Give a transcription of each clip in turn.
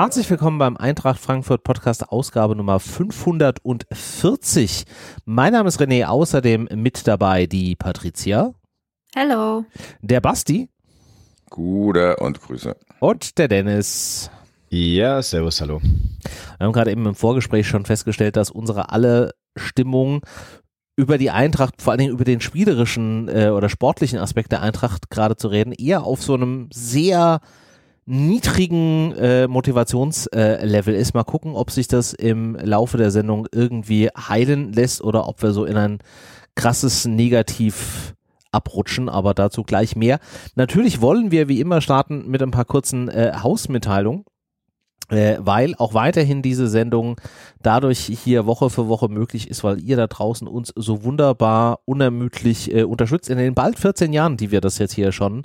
Herzlich willkommen beim Eintracht Frankfurt Podcast Ausgabe Nummer 540. Mein Name ist René, außerdem mit dabei die Patricia. Hallo. Der Basti. Gute und Grüße. Und der Dennis. Ja, servus, hallo. Wir haben gerade eben im Vorgespräch schon festgestellt, dass unsere alle Stimmung über die Eintracht, vor allen Dingen über den spielerischen äh, oder sportlichen Aspekt der Eintracht gerade zu reden, eher auf so einem sehr niedrigen äh, Motivationslevel äh, ist. Mal gucken, ob sich das im Laufe der Sendung irgendwie heilen lässt oder ob wir so in ein krasses Negativ abrutschen, aber dazu gleich mehr. Natürlich wollen wir wie immer starten mit ein paar kurzen äh, Hausmitteilungen äh, weil auch weiterhin diese Sendung dadurch hier Woche für Woche möglich ist, weil ihr da draußen uns so wunderbar unermüdlich äh, unterstützt in den bald 14 Jahren, die wir das jetzt hier schon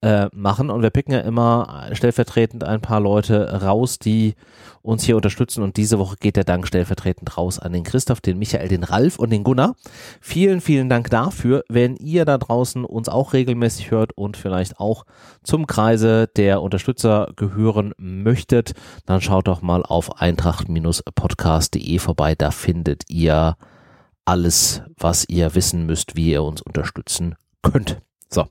äh, machen. Und wir picken ja immer stellvertretend ein paar Leute raus, die uns hier unterstützen. Und diese Woche geht der Dank stellvertretend raus an den Christoph, den Michael, den Ralf und den Gunnar. Vielen, vielen Dank dafür. Wenn ihr da draußen uns auch regelmäßig hört und vielleicht auch zum Kreise der Unterstützer gehören möchtet, dann schaut doch mal auf eintracht-podcast.de vorbei. Da findet ihr alles, was ihr wissen müsst, wie ihr uns unterstützen könnt. So,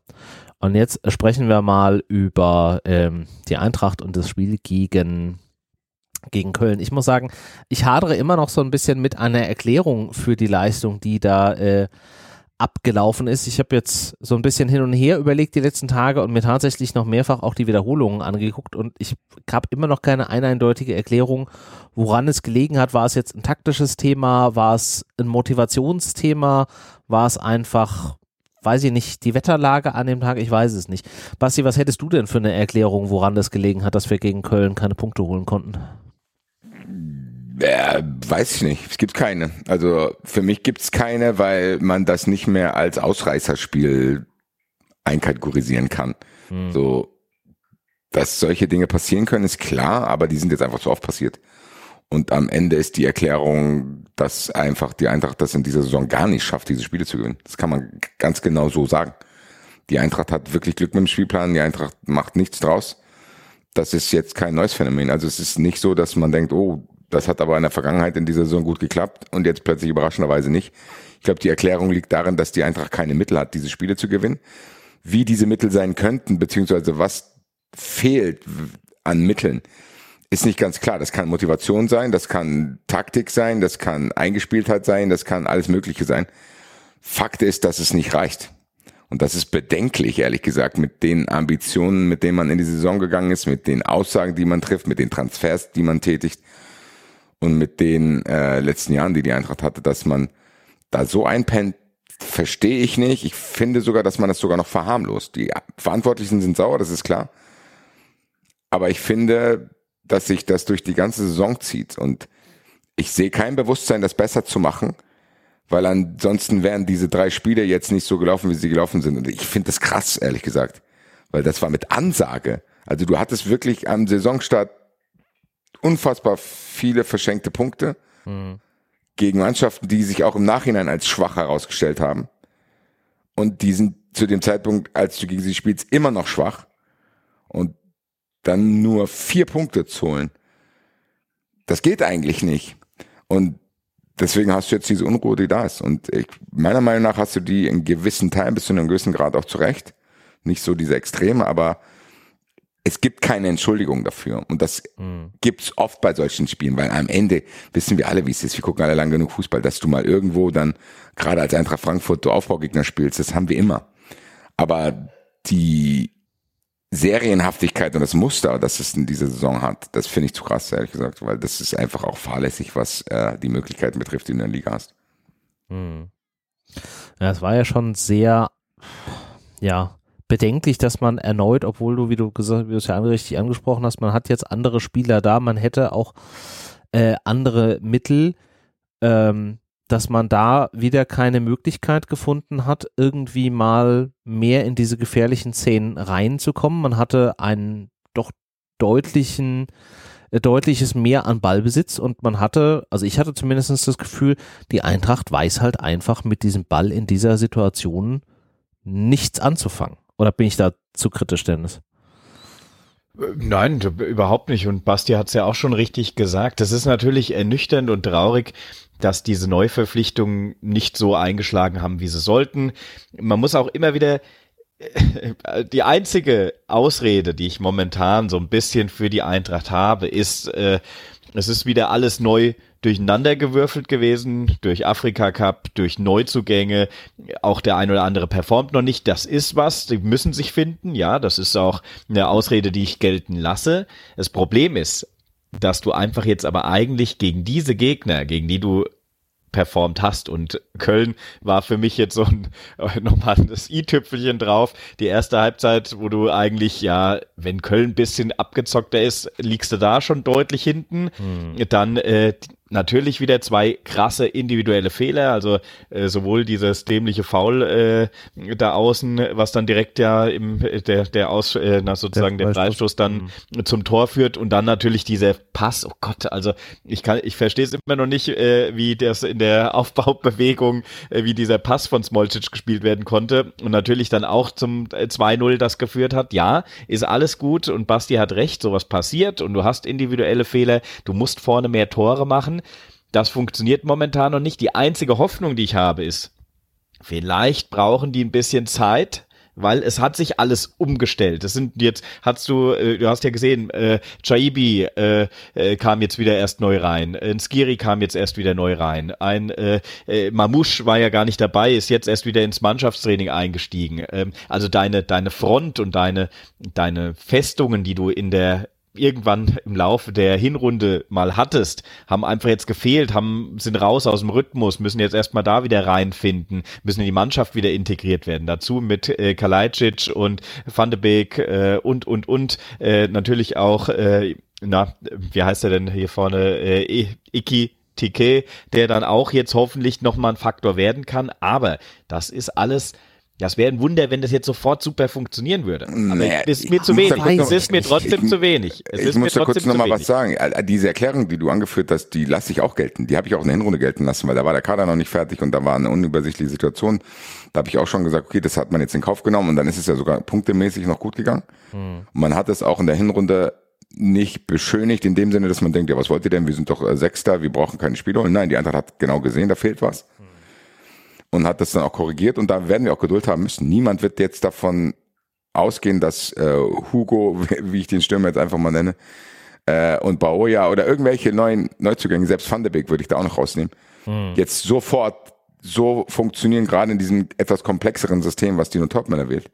und jetzt sprechen wir mal über ähm, die Eintracht und das Spiel gegen gegen Köln. Ich muss sagen, ich hadere immer noch so ein bisschen mit einer Erklärung für die Leistung, die da äh, abgelaufen ist. Ich habe jetzt so ein bisschen hin und her überlegt die letzten Tage und mir tatsächlich noch mehrfach auch die Wiederholungen angeguckt und ich habe immer noch keine eindeutige Erklärung, woran es gelegen hat. War es jetzt ein taktisches Thema? War es ein Motivationsthema? War es einfach weiß ich nicht, die Wetterlage an dem Tag, ich weiß es nicht. Basti, was hättest du denn für eine Erklärung, woran das gelegen hat, dass wir gegen Köln keine Punkte holen konnten? Äh, weiß ich nicht. Es gibt keine. Also für mich gibt es keine, weil man das nicht mehr als Ausreißerspiel einkategorisieren kann. Hm. So, dass solche Dinge passieren können, ist klar, aber die sind jetzt einfach so oft passiert. Und am Ende ist die Erklärung, dass einfach die Eintracht das in dieser Saison gar nicht schafft, diese Spiele zu gewinnen. Das kann man ganz genau so sagen. Die Eintracht hat wirklich Glück mit dem Spielplan, die Eintracht macht nichts draus. Das ist jetzt kein neues Phänomen. Also es ist nicht so, dass man denkt, oh, das hat aber in der Vergangenheit in dieser Saison gut geklappt und jetzt plötzlich überraschenderweise nicht. Ich glaube, die Erklärung liegt darin, dass die Eintracht keine Mittel hat, diese Spiele zu gewinnen. Wie diese Mittel sein könnten, beziehungsweise was fehlt an Mitteln, ist nicht ganz klar. Das kann Motivation sein, das kann Taktik sein, das kann Eingespieltheit sein, das kann alles Mögliche sein. Fakt ist, dass es nicht reicht. Und das ist bedenklich, ehrlich gesagt, mit den Ambitionen, mit denen man in die Saison gegangen ist, mit den Aussagen, die man trifft, mit den Transfers, die man tätigt und mit den äh, letzten Jahren, die die Eintracht hatte, dass man da so einpennt, verstehe ich nicht. Ich finde sogar, dass man das sogar noch verharmlost. Die Verantwortlichen sind sauer, das ist klar. Aber ich finde, dass sich das durch die ganze Saison zieht. Und ich sehe kein Bewusstsein, das besser zu machen, weil ansonsten wären diese drei Spiele jetzt nicht so gelaufen, wie sie gelaufen sind. Und ich finde das krass, ehrlich gesagt, weil das war mit Ansage. Also du hattest wirklich am Saisonstart unfassbar viele verschenkte Punkte mhm. gegen Mannschaften, die sich auch im Nachhinein als schwach herausgestellt haben. Und die sind zu dem Zeitpunkt, als du gegen sie spielst, immer noch schwach. Und dann nur vier Punkte zu holen. Das geht eigentlich nicht. Und deswegen hast du jetzt diese Unruhe, die da ist. Und ich, meiner Meinung nach hast du die in gewissen Teilen bis zu einem gewissen Grad auch zurecht. Nicht so diese Extreme, aber es gibt keine Entschuldigung dafür. Und das mhm. gibt's oft bei solchen Spielen, weil am Ende wissen wir alle, wie es ist. Wir gucken alle lang genug Fußball, dass du mal irgendwo dann, gerade als Eintracht Frankfurt, du Aufbaugegner spielst. Das haben wir immer. Aber die Serienhaftigkeit und das Muster, das es in dieser Saison hat, das finde ich zu krass, ehrlich gesagt, weil das ist einfach auch fahrlässig, was äh, die Möglichkeiten betrifft, die du in der Liga hast. Hm. Ja, es war ja schon sehr, ja, bedenklich, dass man erneut, obwohl du, wie du gesagt, wie du es ja richtig angesprochen hast, man hat jetzt andere Spieler da, man hätte auch äh, andere Mittel, ähm, dass man da wieder keine Möglichkeit gefunden hat, irgendwie mal mehr in diese gefährlichen Szenen reinzukommen. Man hatte einen doch deutlichen, äh, deutliches Mehr an Ballbesitz und man hatte, also ich hatte zumindest das Gefühl, die Eintracht weiß halt einfach mit diesem Ball in dieser Situation nichts anzufangen. Oder bin ich da zu kritisch, Dennis? Nein, überhaupt nicht. Und Basti hat es ja auch schon richtig gesagt. Das ist natürlich ernüchternd und traurig, dass diese Neuverpflichtungen nicht so eingeschlagen haben, wie sie sollten. Man muss auch immer wieder die einzige Ausrede, die ich momentan so ein bisschen für die Eintracht habe, ist, äh, es ist wieder alles neu durcheinandergewürfelt gewesen, durch Afrika Cup, durch Neuzugänge. Auch der ein oder andere performt noch nicht. Das ist was. Die müssen sich finden. Ja, das ist auch eine Ausrede, die ich gelten lasse. Das Problem ist, dass du einfach jetzt aber eigentlich gegen diese Gegner, gegen die du performt hast. Und Köln war für mich jetzt so ein, nochmal das i-Tüpfelchen drauf. Die erste Halbzeit, wo du eigentlich, ja, wenn Köln ein bisschen abgezockter ist, liegst du da schon deutlich hinten. Hm. Dann äh, natürlich wieder zwei krasse individuelle Fehler, also äh, sowohl dieses dämliche Foul äh, da außen, was dann direkt ja im der der aus äh, na, sozusagen der, der Freistoß dann mhm. zum Tor führt und dann natürlich dieser Pass. Oh Gott, also ich kann ich verstehe es immer noch nicht, äh, wie das in der Aufbaubewegung, äh, wie dieser Pass von Smolcic gespielt werden konnte und natürlich dann auch zum 2-0 äh, das geführt hat. Ja, ist alles gut und Basti hat recht, sowas passiert und du hast individuelle Fehler, du musst vorne mehr Tore machen das funktioniert momentan noch nicht. Die einzige Hoffnung, die ich habe, ist, vielleicht brauchen die ein bisschen Zeit, weil es hat sich alles umgestellt. Das sind jetzt, hast du, äh, du hast ja gesehen, äh, Chaibi äh, äh, kam jetzt wieder erst neu rein, ein Skiri kam jetzt erst wieder neu rein, ein äh, äh, Mamouche war ja gar nicht dabei, ist jetzt erst wieder ins Mannschaftstraining eingestiegen. Ähm, also deine, deine Front und deine, deine Festungen, die du in der irgendwann im Laufe der Hinrunde mal hattest, haben einfach jetzt gefehlt, haben, sind raus aus dem Rhythmus, müssen jetzt erstmal da wieder reinfinden, müssen in die Mannschaft wieder integriert werden. Dazu mit äh, Kalajdzic und Van de Beek äh, und, und, und äh, natürlich auch, äh, na, wie heißt er denn hier vorne, äh, Iki Tike, der dann auch jetzt hoffentlich nochmal ein Faktor werden kann. Aber das ist alles das wäre ein Wunder, wenn das jetzt sofort super funktionieren würde. Aber naja, es ist mir zu wenig. Es ist mir trotzdem ich, zu wenig. Es ich muss da kurz nochmal was sagen. Diese Erklärung, die du angeführt hast, die lasse ich auch gelten. Die habe ich auch in der Hinrunde gelten lassen, weil da war der Kader noch nicht fertig und da war eine unübersichtliche Situation. Da habe ich auch schon gesagt, okay, das hat man jetzt in Kauf genommen und dann ist es ja sogar punktemäßig noch gut gegangen. Hm. man hat es auch in der Hinrunde nicht beschönigt in dem Sinne, dass man denkt, ja, was wollt ihr denn? Wir sind doch äh, Sechster, wir brauchen keine Spieler. Nein, die Eintracht hat genau gesehen, da fehlt was und hat das dann auch korrigiert und da werden wir auch Geduld haben müssen. Niemand wird jetzt davon ausgehen, dass äh, Hugo, wie ich den Stürmer jetzt einfach mal nenne, äh, und Baoja oder irgendwelche neuen Neuzugänge, selbst Van de Beek würde ich da auch noch rausnehmen, mhm. jetzt sofort so funktionieren, gerade in diesem etwas komplexeren System, was Dino Topmänner wählt.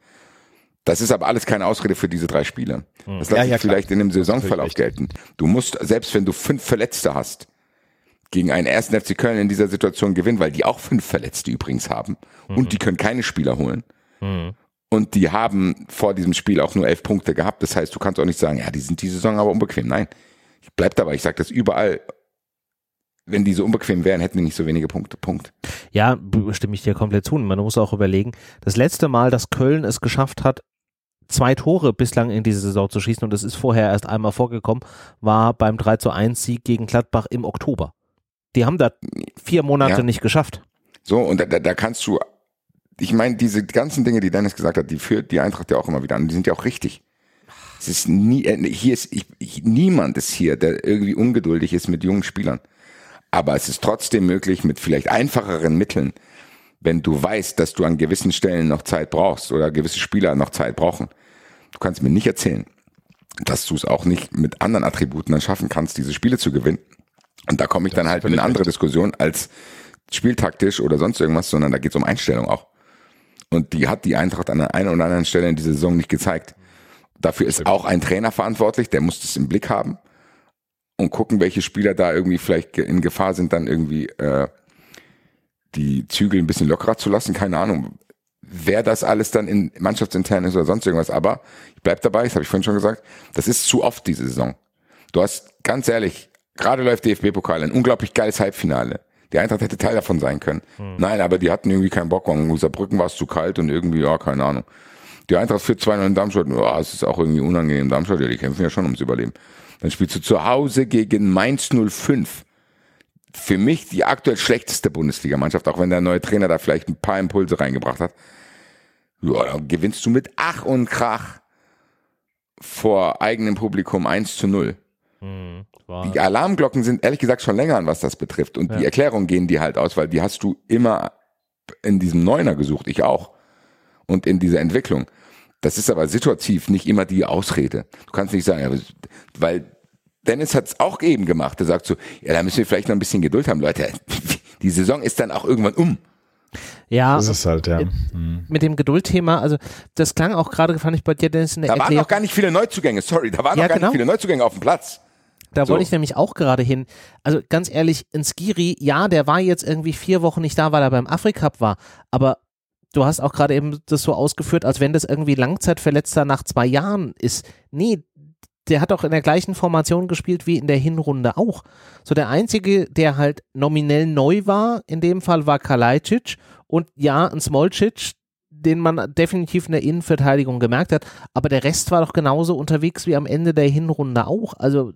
Das ist aber alles keine Ausrede für diese drei Spiele. Mhm. Das lässt ja, ja, sich vielleicht in dem Saisonverlauf gelten. Du musst, selbst wenn du fünf Verletzte hast, gegen einen ersten FC Köln in dieser Situation gewinnen, weil die auch fünf Verletzte übrigens haben mhm. und die können keine Spieler holen. Mhm. Und die haben vor diesem Spiel auch nur elf Punkte gehabt. Das heißt, du kannst auch nicht sagen, ja, die sind die Saison aber unbequem. Nein, ich bleib dabei. Ich sage das überall. Wenn die so unbequem wären, hätten die nicht so wenige Punkte. Punkt. Ja, stimme ich dir komplett zu. Man muss auch überlegen, das letzte Mal, dass Köln es geschafft hat, zwei Tore bislang in diese Saison zu schießen, und das ist vorher erst einmal vorgekommen, war beim 3 zu 1 Sieg gegen Gladbach im Oktober. Die haben da vier Monate ja. nicht geschafft. So, und da, da kannst du, ich meine, diese ganzen Dinge, die Dennis gesagt hat, die führt die Eintracht ja auch immer wieder an, die sind ja auch richtig. Es ist nie, äh, hier ist, ich, ich, niemand ist hier, der irgendwie ungeduldig ist mit jungen Spielern. Aber es ist trotzdem möglich, mit vielleicht einfacheren Mitteln, wenn du weißt, dass du an gewissen Stellen noch Zeit brauchst oder gewisse Spieler noch Zeit brauchen. Du kannst mir nicht erzählen, dass du es auch nicht mit anderen Attributen dann schaffen kannst, diese Spiele zu gewinnen. Und da komme ich dann halt in eine andere Diskussion als spieltaktisch oder sonst irgendwas, sondern da geht es um Einstellung auch. Und die hat die Eintracht an der einen oder anderen Stelle in dieser Saison nicht gezeigt. Dafür ist auch ein Trainer verantwortlich, der muss das im Blick haben und gucken, welche Spieler da irgendwie vielleicht in Gefahr sind, dann irgendwie äh, die Zügel ein bisschen lockerer zu lassen. Keine Ahnung, wer das alles dann in mannschaftsintern ist oder sonst irgendwas. Aber ich bleib dabei, das habe ich vorhin schon gesagt, das ist zu oft diese Saison. Du hast ganz ehrlich Gerade läuft DFB-Pokal, ein unglaublich geiles Halbfinale. Die Eintracht hätte Teil davon sein können. Hm. Nein, aber die hatten irgendwie keinen Bock. In Saarbrücken war es zu kalt und irgendwie, ja, keine Ahnung. Die Eintracht führt 2-0 in Darmstadt. Ja, es ist auch irgendwie unangenehm. Darmstadt, ja, die kämpfen ja schon ums Überleben. Dann spielst du zu Hause gegen Mainz 05. Für mich die aktuell schlechteste Bundesligamannschaft, auch wenn der neue Trainer da vielleicht ein paar Impulse reingebracht hat. Ja, dann gewinnst du mit Ach und Krach vor eigenem Publikum 1 zu 0. Mhm, die Alarmglocken sind ehrlich gesagt schon länger an, was das betrifft. Und ja. die Erklärungen gehen die halt aus, weil die hast du immer in diesem Neuner gesucht, ich auch. Und in dieser Entwicklung. Das ist aber situativ nicht immer die Ausrede. Du kannst nicht sagen, weil Dennis hat es auch eben gemacht. Er sagt so, ja, da müssen wir vielleicht noch ein bisschen Geduld haben, Leute. Die Saison ist dann auch irgendwann um. Ja, das ist halt, ja. Mhm. Mit dem Geduldthema, also das klang auch gerade, fand ich bei dir, Dennis, in der Da Erklärung. waren noch gar nicht viele Neuzugänge, sorry, da waren ja, noch gar genau. nicht viele Neuzugänge auf dem Platz. Da so. wollte ich nämlich auch gerade hin. Also ganz ehrlich, in Skiri, ja, der war jetzt irgendwie vier Wochen nicht da, weil er beim Africup war. Aber du hast auch gerade eben das so ausgeführt, als wenn das irgendwie Langzeitverletzter nach zwei Jahren ist. Nee, der hat auch in der gleichen Formation gespielt wie in der Hinrunde auch. So der einzige, der halt nominell neu war, in dem Fall war Kalajdzic und ja, ein Smolcic, den man definitiv in der Innenverteidigung gemerkt hat, aber der Rest war doch genauso unterwegs wie am Ende der Hinrunde auch. Also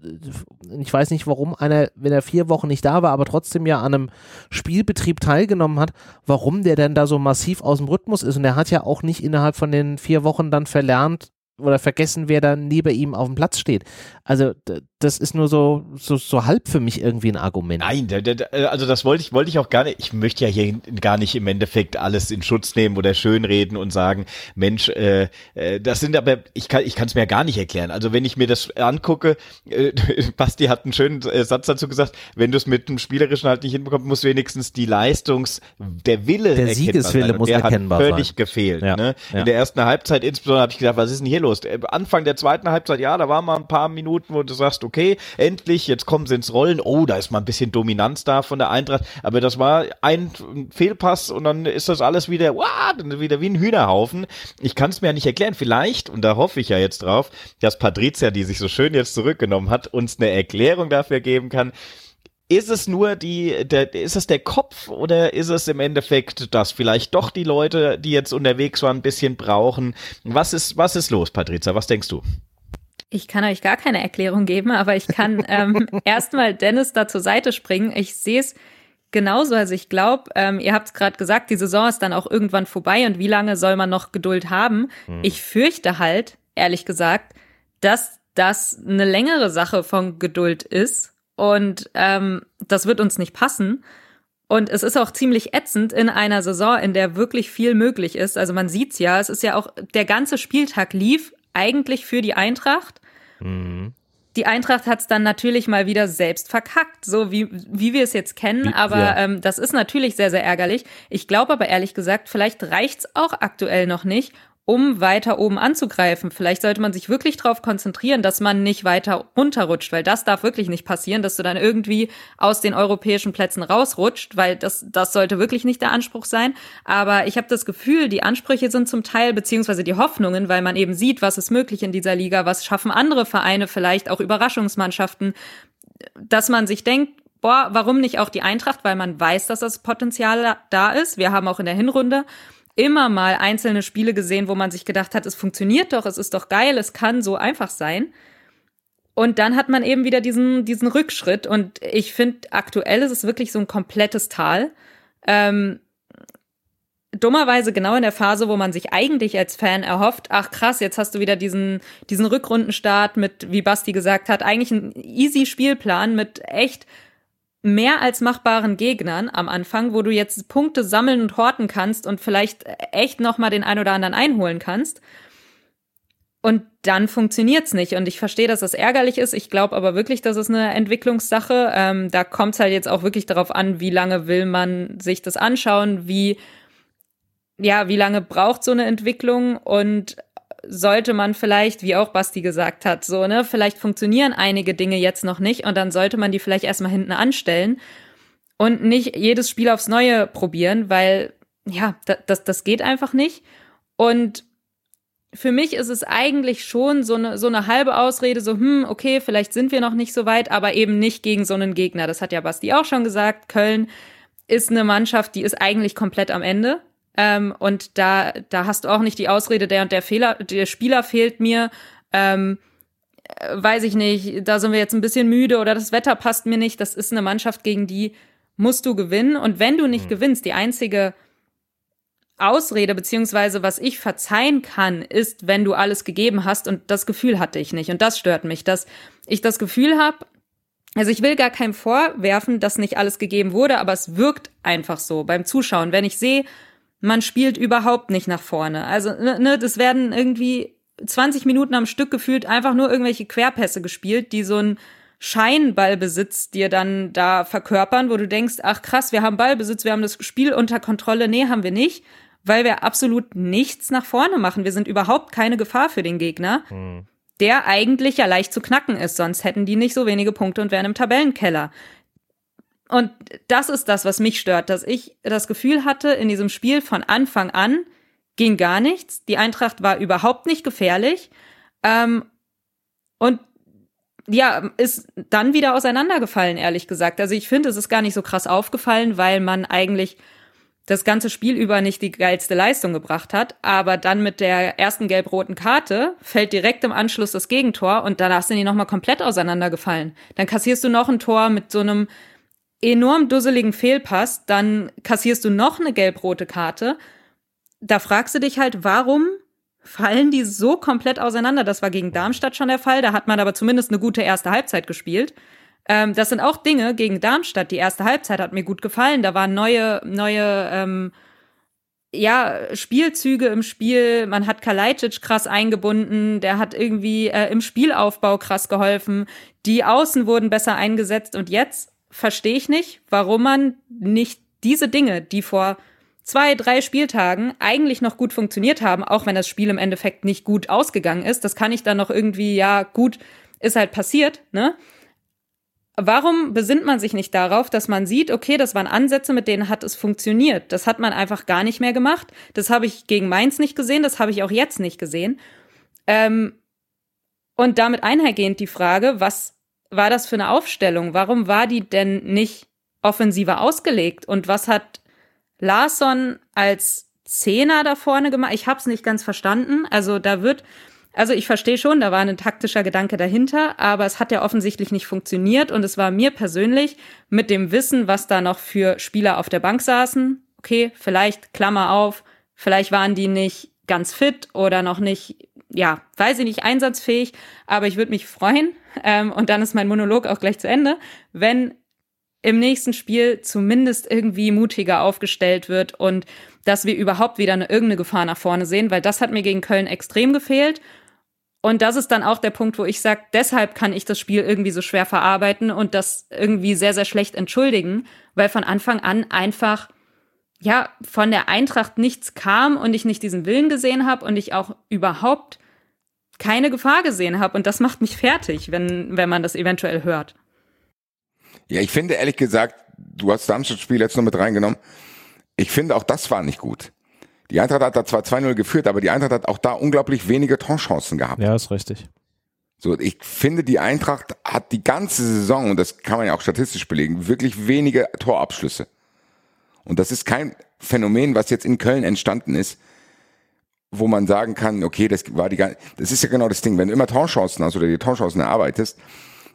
ich weiß nicht, warum einer, wenn er vier Wochen nicht da war, aber trotzdem ja an einem Spielbetrieb teilgenommen hat, warum der denn da so massiv aus dem Rhythmus ist. Und er hat ja auch nicht innerhalb von den vier Wochen dann verlernt, oder vergessen, wer da neben ihm auf dem Platz steht. Also das ist nur so, so, so halb für mich irgendwie ein Argument. Nein, also das wollte ich, wollte ich auch gar nicht. Ich möchte ja hier gar nicht im Endeffekt alles in Schutz nehmen oder schönreden und sagen, Mensch, äh, äh, das sind aber, ich kann, es mir ja gar nicht erklären. Also wenn ich mir das angucke, äh, Basti hat einen schönen äh, Satz dazu gesagt, wenn du es mit dem Spielerischen halt nicht hinbekommst, muss wenigstens die Leistungs, der Wille der Siegeswille muss der erkennbar hat völlig gefehlt. Ja, ne? Ja. In der ersten Halbzeit insbesondere habe ich gedacht, was ist denn hier los? Äh, Anfang der zweiten Halbzeit, ja, da waren mal ein paar Minuten, wo du sagst, okay, endlich, jetzt kommen sie ins Rollen. Oh, da ist mal ein bisschen Dominanz da von der Eintracht. Aber das war ein Fehlpass und dann ist das alles wieder, wow, wieder wie ein Hühnerhaufen. Ich kann es mir ja nicht erklären. Vielleicht, und da hoffe ich ja jetzt drauf, dass Patricia, die sich so schön jetzt zurückgenommen hat, uns eine Erklärung dafür geben kann, ist es nur die, der, ist es der Kopf oder ist es im Endeffekt, dass vielleicht doch die Leute, die jetzt unterwegs waren, ein bisschen brauchen? Was ist, was ist los, Patricia? Was denkst du? Ich kann euch gar keine Erklärung geben, aber ich kann ähm, erstmal Dennis da zur Seite springen. Ich sehe es genauso. Also ich glaube, ähm, ihr habt es gerade gesagt, die Saison ist dann auch irgendwann vorbei und wie lange soll man noch Geduld haben? Hm. Ich fürchte halt, ehrlich gesagt, dass das eine längere Sache von Geduld ist und ähm, das wird uns nicht passen. Und es ist auch ziemlich ätzend in einer Saison, in der wirklich viel möglich ist. Also man sieht's ja, es ist ja auch, der ganze Spieltag lief eigentlich für die Eintracht. Mhm. Die Eintracht hat es dann natürlich mal wieder selbst verkackt, so wie, wie wir es jetzt kennen. Aber ja. ähm, das ist natürlich sehr, sehr ärgerlich. Ich glaube aber ehrlich gesagt, vielleicht reicht's auch aktuell noch nicht, um weiter oben anzugreifen. Vielleicht sollte man sich wirklich darauf konzentrieren, dass man nicht weiter runterrutscht, weil das darf wirklich nicht passieren, dass du dann irgendwie aus den europäischen Plätzen rausrutscht, weil das, das sollte wirklich nicht der Anspruch sein. Aber ich habe das Gefühl, die Ansprüche sind zum Teil, beziehungsweise die Hoffnungen, weil man eben sieht, was ist möglich in dieser Liga, was schaffen andere Vereine, vielleicht auch Überraschungsmannschaften, dass man sich denkt, boah, warum nicht auch die Eintracht, weil man weiß, dass das Potenzial da ist. Wir haben auch in der Hinrunde immer mal einzelne Spiele gesehen, wo man sich gedacht hat, es funktioniert doch, es ist doch geil, es kann so einfach sein. Und dann hat man eben wieder diesen, diesen Rückschritt. Und ich finde, aktuell ist es wirklich so ein komplettes Tal. Ähm, dummerweise genau in der Phase, wo man sich eigentlich als Fan erhofft, ach krass, jetzt hast du wieder diesen, diesen Rückrundenstart mit, wie Basti gesagt hat, eigentlich ein easy Spielplan mit echt mehr als machbaren Gegnern am Anfang, wo du jetzt Punkte sammeln und horten kannst und vielleicht echt noch mal den ein oder anderen einholen kannst. Und dann funktioniert's nicht. Und ich verstehe, dass das ärgerlich ist. Ich glaube aber wirklich, das ist eine Entwicklungssache. Ähm, da kommt es halt jetzt auch wirklich darauf an, wie lange will man sich das anschauen, wie ja, wie lange braucht so eine Entwicklung und sollte man vielleicht, wie auch Basti gesagt hat, so, ne, vielleicht funktionieren einige Dinge jetzt noch nicht und dann sollte man die vielleicht erstmal hinten anstellen und nicht jedes Spiel aufs Neue probieren, weil, ja, das, das geht einfach nicht. Und für mich ist es eigentlich schon so eine, so eine halbe Ausrede, so, hm, okay, vielleicht sind wir noch nicht so weit, aber eben nicht gegen so einen Gegner. Das hat ja Basti auch schon gesagt. Köln ist eine Mannschaft, die ist eigentlich komplett am Ende. Ähm, und da, da hast du auch nicht die Ausrede, der und der Fehler, der Spieler fehlt mir. Ähm, äh, weiß ich nicht, da sind wir jetzt ein bisschen müde oder das Wetter passt mir nicht. Das ist eine Mannschaft, gegen die musst du gewinnen. Und wenn du nicht mhm. gewinnst, die einzige Ausrede beziehungsweise was ich verzeihen kann, ist, wenn du alles gegeben hast und das Gefühl hatte ich nicht und das stört mich, dass ich das Gefühl habe, also ich will gar keinem vorwerfen, dass nicht alles gegeben wurde, aber es wirkt einfach so beim Zuschauen, wenn ich sehe, man spielt überhaupt nicht nach vorne. Also ne, ne das werden irgendwie 20 Minuten am Stück gefühlt einfach nur irgendwelche Querpässe gespielt, die so ein Scheinballbesitz dir dann da verkörpern, wo du denkst, ach krass, wir haben Ballbesitz, wir haben das Spiel unter Kontrolle. Nee, haben wir nicht weil wir absolut nichts nach vorne machen. Wir sind überhaupt keine Gefahr für den Gegner, hm. der eigentlich ja leicht zu knacken ist. Sonst hätten die nicht so wenige Punkte und wären im Tabellenkeller. Und das ist das, was mich stört, dass ich das Gefühl hatte, in diesem Spiel von Anfang an ging gar nichts. Die Eintracht war überhaupt nicht gefährlich. Ähm, und ja, ist dann wieder auseinandergefallen, ehrlich gesagt. Also ich finde, es ist gar nicht so krass aufgefallen, weil man eigentlich das ganze Spiel über nicht die geilste Leistung gebracht hat, aber dann mit der ersten gelb-roten Karte fällt direkt im Anschluss das Gegentor und danach sind die nochmal komplett auseinandergefallen. Dann kassierst du noch ein Tor mit so einem enorm dusseligen Fehlpass, dann kassierst du noch eine gelb-rote Karte. Da fragst du dich halt, warum fallen die so komplett auseinander? Das war gegen Darmstadt schon der Fall, da hat man aber zumindest eine gute erste Halbzeit gespielt. Ähm, das sind auch Dinge gegen Darmstadt. Die erste Halbzeit hat mir gut gefallen. Da waren neue, neue, ähm, ja, Spielzüge im Spiel. Man hat Kalajdzic krass eingebunden. Der hat irgendwie äh, im Spielaufbau krass geholfen. Die Außen wurden besser eingesetzt. Und jetzt verstehe ich nicht, warum man nicht diese Dinge, die vor zwei, drei Spieltagen eigentlich noch gut funktioniert haben, auch wenn das Spiel im Endeffekt nicht gut ausgegangen ist. Das kann ich dann noch irgendwie, ja, gut, ist halt passiert, ne? warum besinnt man sich nicht darauf, dass man sieht, okay, das waren Ansätze, mit denen hat es funktioniert. Das hat man einfach gar nicht mehr gemacht. Das habe ich gegen Mainz nicht gesehen, das habe ich auch jetzt nicht gesehen. Ähm, und damit einhergehend die Frage, was war das für eine Aufstellung? Warum war die denn nicht offensiver ausgelegt? Und was hat Larsson als Zehner da vorne gemacht? Ich habe es nicht ganz verstanden. Also da wird also ich verstehe schon, da war ein taktischer Gedanke dahinter, aber es hat ja offensichtlich nicht funktioniert und es war mir persönlich mit dem Wissen, was da noch für Spieler auf der Bank saßen, okay, vielleicht Klammer auf, vielleicht waren die nicht ganz fit oder noch nicht, ja, weiß ich nicht, einsatzfähig, aber ich würde mich freuen, ähm, und dann ist mein Monolog auch gleich zu Ende, wenn im nächsten Spiel zumindest irgendwie mutiger aufgestellt wird und dass wir überhaupt wieder eine irgendeine Gefahr nach vorne sehen, weil das hat mir gegen Köln extrem gefehlt. Und das ist dann auch der Punkt, wo ich sage, deshalb kann ich das Spiel irgendwie so schwer verarbeiten und das irgendwie sehr, sehr schlecht entschuldigen, weil von Anfang an einfach, ja, von der Eintracht nichts kam und ich nicht diesen Willen gesehen habe und ich auch überhaupt keine Gefahr gesehen habe. Und das macht mich fertig, wenn, wenn man das eventuell hört. Ja, ich finde ehrlich gesagt, du hast das Darmstadt-Spiel jetzt noch mit reingenommen. Ich finde auch das war nicht gut. Die Eintracht hat da zwar 2-0 geführt, aber die Eintracht hat auch da unglaublich wenige Torchancen gehabt. Ja, ist richtig. So, ich finde, die Eintracht hat die ganze Saison, und das kann man ja auch statistisch belegen, wirklich wenige Torabschlüsse. Und das ist kein Phänomen, was jetzt in Köln entstanden ist, wo man sagen kann, okay, das war die das ist ja genau das Ding. Wenn du immer Torchancen hast oder die Torchancen erarbeitest,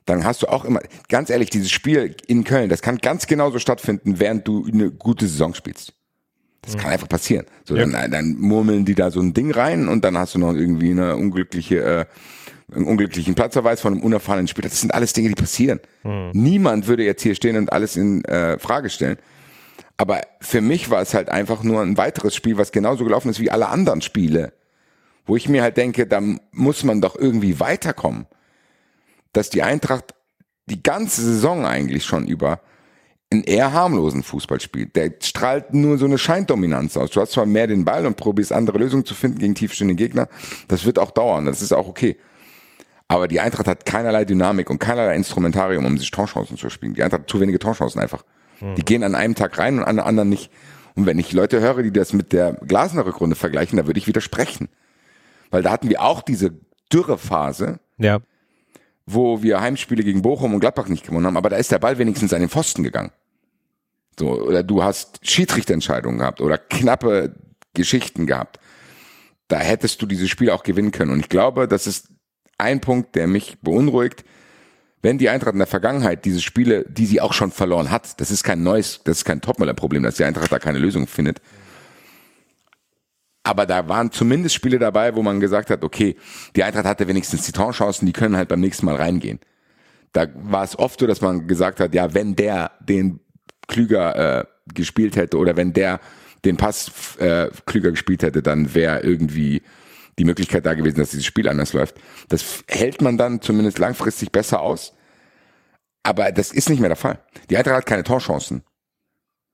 dann hast du auch immer, ganz ehrlich, dieses Spiel in Köln, das kann ganz genauso stattfinden, während du eine gute Saison spielst. Das kann einfach passieren. So, ja. dann, dann murmeln die da so ein Ding rein und dann hast du noch irgendwie eine unglückliche, äh, einen unglücklichen Platzverweis von einem unerfahrenen Spieler. Das sind alles Dinge, die passieren. Mhm. Niemand würde jetzt hier stehen und alles in äh, Frage stellen. Aber für mich war es halt einfach nur ein weiteres Spiel, was genauso gelaufen ist wie alle anderen Spiele. Wo ich mir halt denke, da muss man doch irgendwie weiterkommen. Dass die Eintracht die ganze Saison eigentlich schon über einen eher harmlosen Fußball spielt. Der strahlt nur so eine Scheindominanz aus. Du hast zwar mehr den Ball und probierst andere Lösungen zu finden gegen tiefstehende Gegner. Das wird auch dauern. Das ist auch okay. Aber die Eintracht hat keinerlei Dynamik und keinerlei Instrumentarium, um sich Torchancen zu spielen. Die Eintracht hat zu wenige Torchancen einfach. Die gehen an einem Tag rein und an einem anderen nicht. Und wenn ich Leute höre, die das mit der Glasner Rückrunde vergleichen, da würde ich widersprechen. Weil da hatten wir auch diese Dürrephase. Ja. Wo wir Heimspiele gegen Bochum und Gladbach nicht gewonnen haben, aber da ist der Ball wenigstens an den Pfosten gegangen. So, oder du hast Schiedsrichterentscheidungen gehabt oder knappe Geschichten gehabt. Da hättest du dieses Spiel auch gewinnen können. Und ich glaube, das ist ein Punkt, der mich beunruhigt. Wenn die Eintracht in der Vergangenheit diese Spiele, die sie auch schon verloren hat, das ist kein neues, das ist kein Topmüller-Problem, dass die Eintracht da keine Lösung findet. Aber da waren zumindest Spiele dabei, wo man gesagt hat, okay, die Eintracht hatte wenigstens die Torchancen, die können halt beim nächsten Mal reingehen. Da war es oft so, dass man gesagt hat, ja, wenn der den klüger äh, gespielt hätte oder wenn der den Pass äh, klüger gespielt hätte, dann wäre irgendwie die Möglichkeit da gewesen, dass dieses Spiel anders läuft. Das hält man dann zumindest langfristig besser aus. Aber das ist nicht mehr der Fall. Die Eintracht hat keine Torchancen.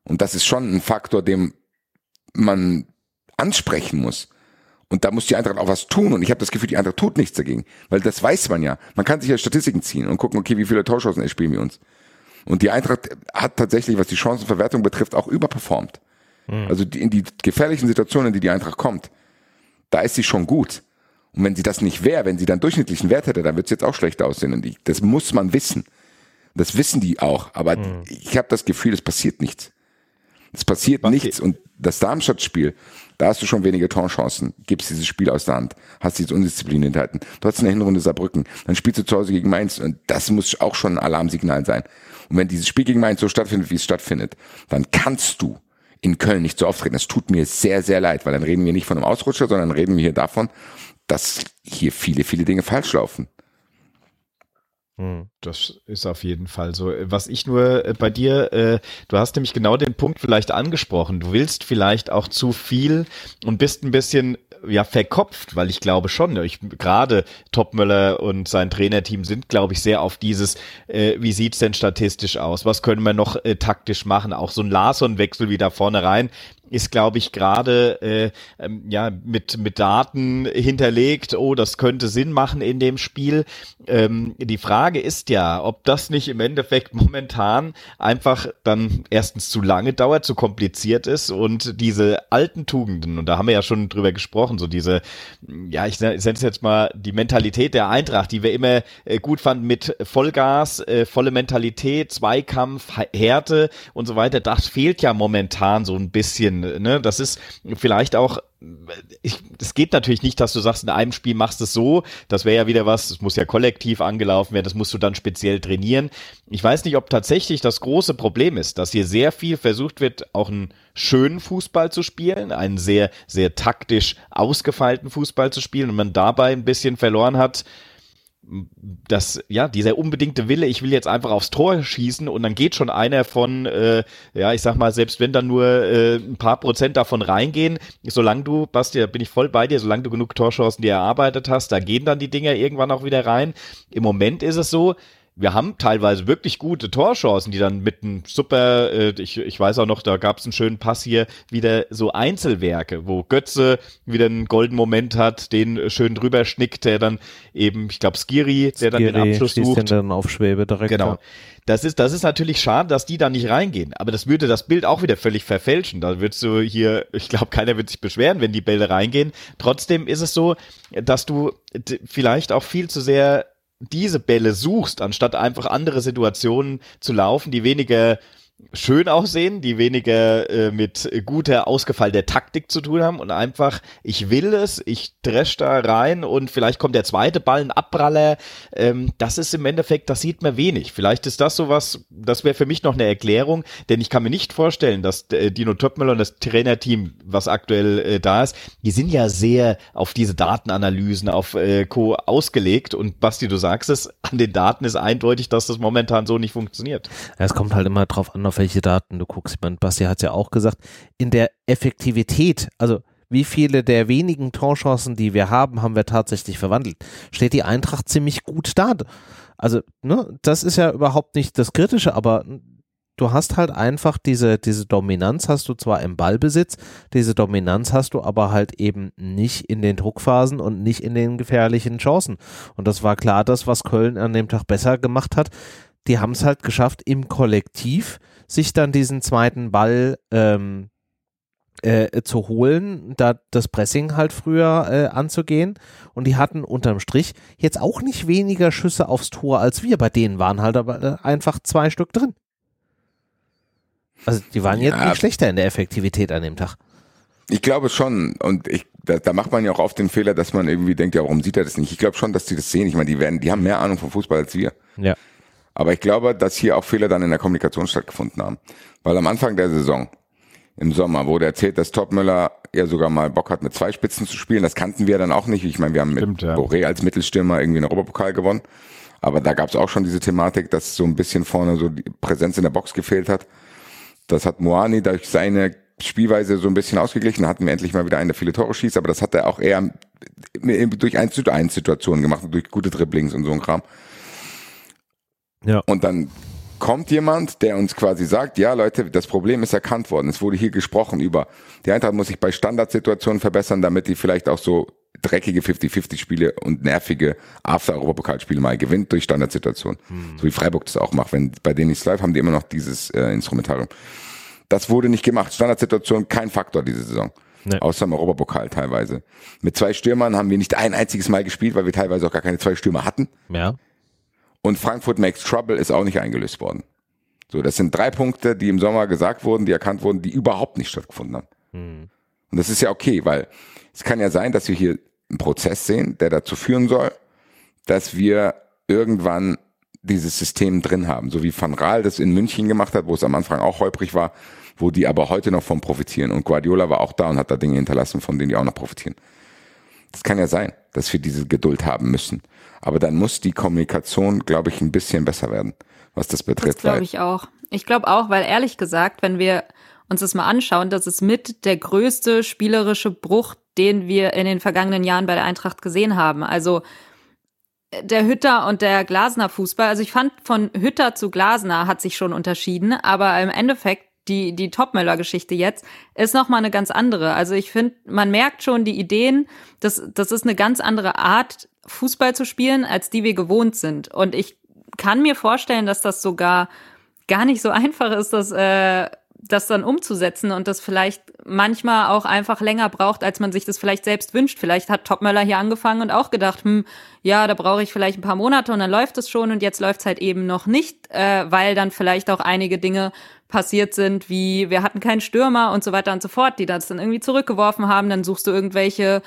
Und das ist schon ein Faktor, den man ansprechen muss. Und da muss die Eintracht auch was tun. Und ich habe das Gefühl, die Eintracht tut nichts dagegen. Weil das weiß man ja. Man kann sich ja Statistiken ziehen und gucken, okay, wie viele Torchancen spielen wir uns. Und die Eintracht hat tatsächlich, was die Chancenverwertung betrifft, auch überperformt. Mhm. Also die, in die gefährlichen Situationen, in die die Eintracht kommt, da ist sie schon gut. Und wenn sie das nicht wäre, wenn sie dann durchschnittlichen Wert hätte, dann wird es jetzt auch schlecht aussehen. Und ich, das muss man wissen. Das wissen die auch. Aber mhm. ich habe das Gefühl, es passiert nichts. Es passiert okay. nichts. Und das Darmstadt-Spiel, da hast du schon wenige Torchancen, gibst dieses Spiel aus der Hand, hast diese Undisziplin enthalten. Du hast eine Hinrunde Saarbrücken, dann spielst du zu Hause gegen Mainz und das muss auch schon ein Alarmsignal sein. Und wenn dieses Spiel gegen Mainz so stattfindet, wie es stattfindet, dann kannst du in Köln nicht so auftreten. Das tut mir sehr, sehr leid, weil dann reden wir nicht von einem Ausrutscher, sondern reden wir hier davon, dass hier viele, viele Dinge falsch laufen. Hm. Das ist auf jeden Fall so. Was ich nur äh, bei dir, äh, du hast nämlich genau den Punkt vielleicht angesprochen. Du willst vielleicht auch zu viel und bist ein bisschen ja verkopft, weil ich glaube schon, ich gerade Topmöller und sein Trainerteam sind, glaube ich, sehr auf dieses, äh, wie sieht's denn statistisch aus? Was können wir noch äh, taktisch machen? Auch so ein Larson-Wechsel wieder vorne rein ist, glaube ich, gerade äh, ähm, ja mit mit Daten hinterlegt. Oh, das könnte Sinn machen in dem Spiel. Ähm, die Frage ist ja, ob das nicht im Endeffekt momentan einfach dann erstens zu lange dauert, zu kompliziert ist und diese alten Tugenden und da haben wir ja schon drüber gesprochen, so diese ja ich nenne es jetzt mal die Mentalität der Eintracht, die wir immer äh, gut fanden mit Vollgas, äh, volle Mentalität, Zweikampf, Härte und so weiter. Das fehlt ja momentan so ein bisschen ne? Das ist vielleicht auch es geht natürlich nicht, dass du sagst, in einem Spiel machst du es so, das wäre ja wieder was, es muss ja kollektiv angelaufen werden, das musst du dann speziell trainieren. Ich weiß nicht, ob tatsächlich das große Problem ist, dass hier sehr viel versucht wird, auch einen schönen Fußball zu spielen, einen sehr, sehr taktisch ausgefeilten Fußball zu spielen und man dabei ein bisschen verloren hat, das, ja, dieser unbedingte Wille, ich will jetzt einfach aufs Tor schießen und dann geht schon einer von, äh, ja, ich sag mal, selbst wenn dann nur äh, ein paar Prozent davon reingehen, solange du, Basti, da bin ich voll bei dir, solange du genug Torchancen dir erarbeitet hast, da gehen dann die Dinger irgendwann auch wieder rein. Im Moment ist es so, wir haben teilweise wirklich gute Torchancen, die dann mit einem super, äh, ich, ich weiß auch noch, da gab es einen schönen Pass hier, wieder so Einzelwerke, wo Götze wieder einen goldenen Moment hat, den schön drüber schnickt, der dann eben, ich glaube, Skiri, der dann den Abschluss sucht. Dann auf Schwebe direkt. Genau. Das ist, das ist natürlich schade, dass die da nicht reingehen. Aber das würde das Bild auch wieder völlig verfälschen. Da würdest du hier, ich glaube, keiner wird sich beschweren, wenn die Bälle reingehen. Trotzdem ist es so, dass du vielleicht auch viel zu sehr diese Bälle suchst, anstatt einfach andere Situationen zu laufen, die weniger schön aussehen, die weniger äh, mit guter ausgefallener Taktik zu tun haben und einfach, ich will es, ich dresch da rein und vielleicht kommt der zweite Ball, ein Abpraller. Ähm, das ist im Endeffekt, das sieht man wenig. Vielleicht ist das sowas, das wäre für mich noch eine Erklärung, denn ich kann mir nicht vorstellen, dass äh, Dino Töppmüller und das Trainerteam, was aktuell äh, da ist, die sind ja sehr auf diese Datenanalysen, auf äh, Co. ausgelegt und Basti, du sagst es, an den Daten ist eindeutig, dass das momentan so nicht funktioniert. Ja, es kommt halt immer drauf an, auf welche Daten du guckst. Ich meine, Basti hat es ja auch gesagt, in der Effektivität, also wie viele der wenigen Torchancen, die wir haben, haben wir tatsächlich verwandelt, steht die Eintracht ziemlich gut da. Also, ne, das ist ja überhaupt nicht das Kritische, aber du hast halt einfach diese, diese Dominanz hast du zwar im Ballbesitz, diese Dominanz hast du aber halt eben nicht in den Druckphasen und nicht in den gefährlichen Chancen. Und das war klar das, was Köln an dem Tag besser gemacht hat die haben es halt geschafft, im Kollektiv sich dann diesen zweiten Ball ähm, äh, zu holen, da das Pressing halt früher äh, anzugehen. Und die hatten unterm Strich jetzt auch nicht weniger Schüsse aufs Tor als wir. Bei denen waren halt aber äh, einfach zwei Stück drin. Also die waren ja, jetzt nicht schlechter in der Effektivität an dem Tag. Ich glaube schon. Und ich, da, da macht man ja auch oft den Fehler, dass man irgendwie denkt, ja, warum sieht er das nicht? Ich glaube schon, dass die das sehen. Ich meine, die werden, die haben mehr Ahnung vom Fußball als wir. Ja. Aber ich glaube, dass hier auch Fehler dann in der Kommunikation stattgefunden haben. Weil am Anfang der Saison im Sommer wurde erzählt, dass Topmüller ja sogar mal Bock hat, mit zwei Spitzen zu spielen. Das kannten wir dann auch nicht. Ich meine, wir haben Stimmt, mit ja. Boré als Mittelstürmer irgendwie einen Europapokal gewonnen. Aber da gab es auch schon diese Thematik, dass so ein bisschen vorne so die Präsenz in der Box gefehlt hat. Das hat Moani durch seine Spielweise so ein bisschen ausgeglichen. Da hatten wir endlich mal wieder einen, der viele Tore schießt, aber das hat er auch eher durch 1 zu 1 Situationen gemacht, durch gute Dribblings und so ein Kram. Ja. Und dann kommt jemand, der uns quasi sagt, ja Leute, das Problem ist erkannt worden. Es wurde hier gesprochen über, die Eintracht muss sich bei Standardsituationen verbessern, damit die vielleicht auch so dreckige 50-50-Spiele und nervige After-Europapokalspiele mal gewinnt durch Standardsituationen. So wie Freiburg das auch macht. Wenn bei denen nichts läuft, haben die immer noch dieses äh, Instrumentarium. Das wurde nicht gemacht. Standardsituation kein Faktor diese Saison. Nee. Außer im Europapokal teilweise. Mit zwei Stürmern haben wir nicht ein einziges Mal gespielt, weil wir teilweise auch gar keine zwei Stürmer hatten. Ja. Und Frankfurt Makes Trouble ist auch nicht eingelöst worden. So, das sind drei Punkte, die im Sommer gesagt wurden, die erkannt wurden, die überhaupt nicht stattgefunden haben. Und das ist ja okay, weil es kann ja sein, dass wir hier einen Prozess sehen, der dazu führen soll, dass wir irgendwann dieses System drin haben, so wie Van Raal das in München gemacht hat, wo es am Anfang auch holprig war, wo die aber heute noch von profitieren. Und Guardiola war auch da und hat da Dinge hinterlassen, von denen die auch noch profitieren. Das kann ja sein, dass wir diese Geduld haben müssen. Aber dann muss die Kommunikation, glaube ich, ein bisschen besser werden, was das Das betrifft. glaube weil- ich auch. Ich glaube auch, weil ehrlich gesagt, wenn wir uns das mal anschauen, das ist mit der größte spielerische Bruch, den wir in den vergangenen Jahren bei der Eintracht gesehen haben. Also äh, der Hütter und der Glasner Fußball. Also ich fand von Hütter zu Glasner hat sich schon unterschieden, aber im Endeffekt die die Topmöller-Geschichte jetzt ist noch mal eine ganz andere. Also ich finde, man merkt schon die Ideen. Das das ist eine ganz andere Art Fußball zu spielen, als die wir gewohnt sind. Und ich kann mir vorstellen, dass das sogar gar nicht so einfach ist, das, äh, das dann umzusetzen und das vielleicht manchmal auch einfach länger braucht, als man sich das vielleicht selbst wünscht. Vielleicht hat Topmöller hier angefangen und auch gedacht, hm, ja, da brauche ich vielleicht ein paar Monate und dann läuft es schon und jetzt läuft es halt eben noch nicht, äh, weil dann vielleicht auch einige Dinge passiert sind, wie wir hatten keinen Stürmer und so weiter und so fort, die das dann irgendwie zurückgeworfen haben. Dann suchst du irgendwelche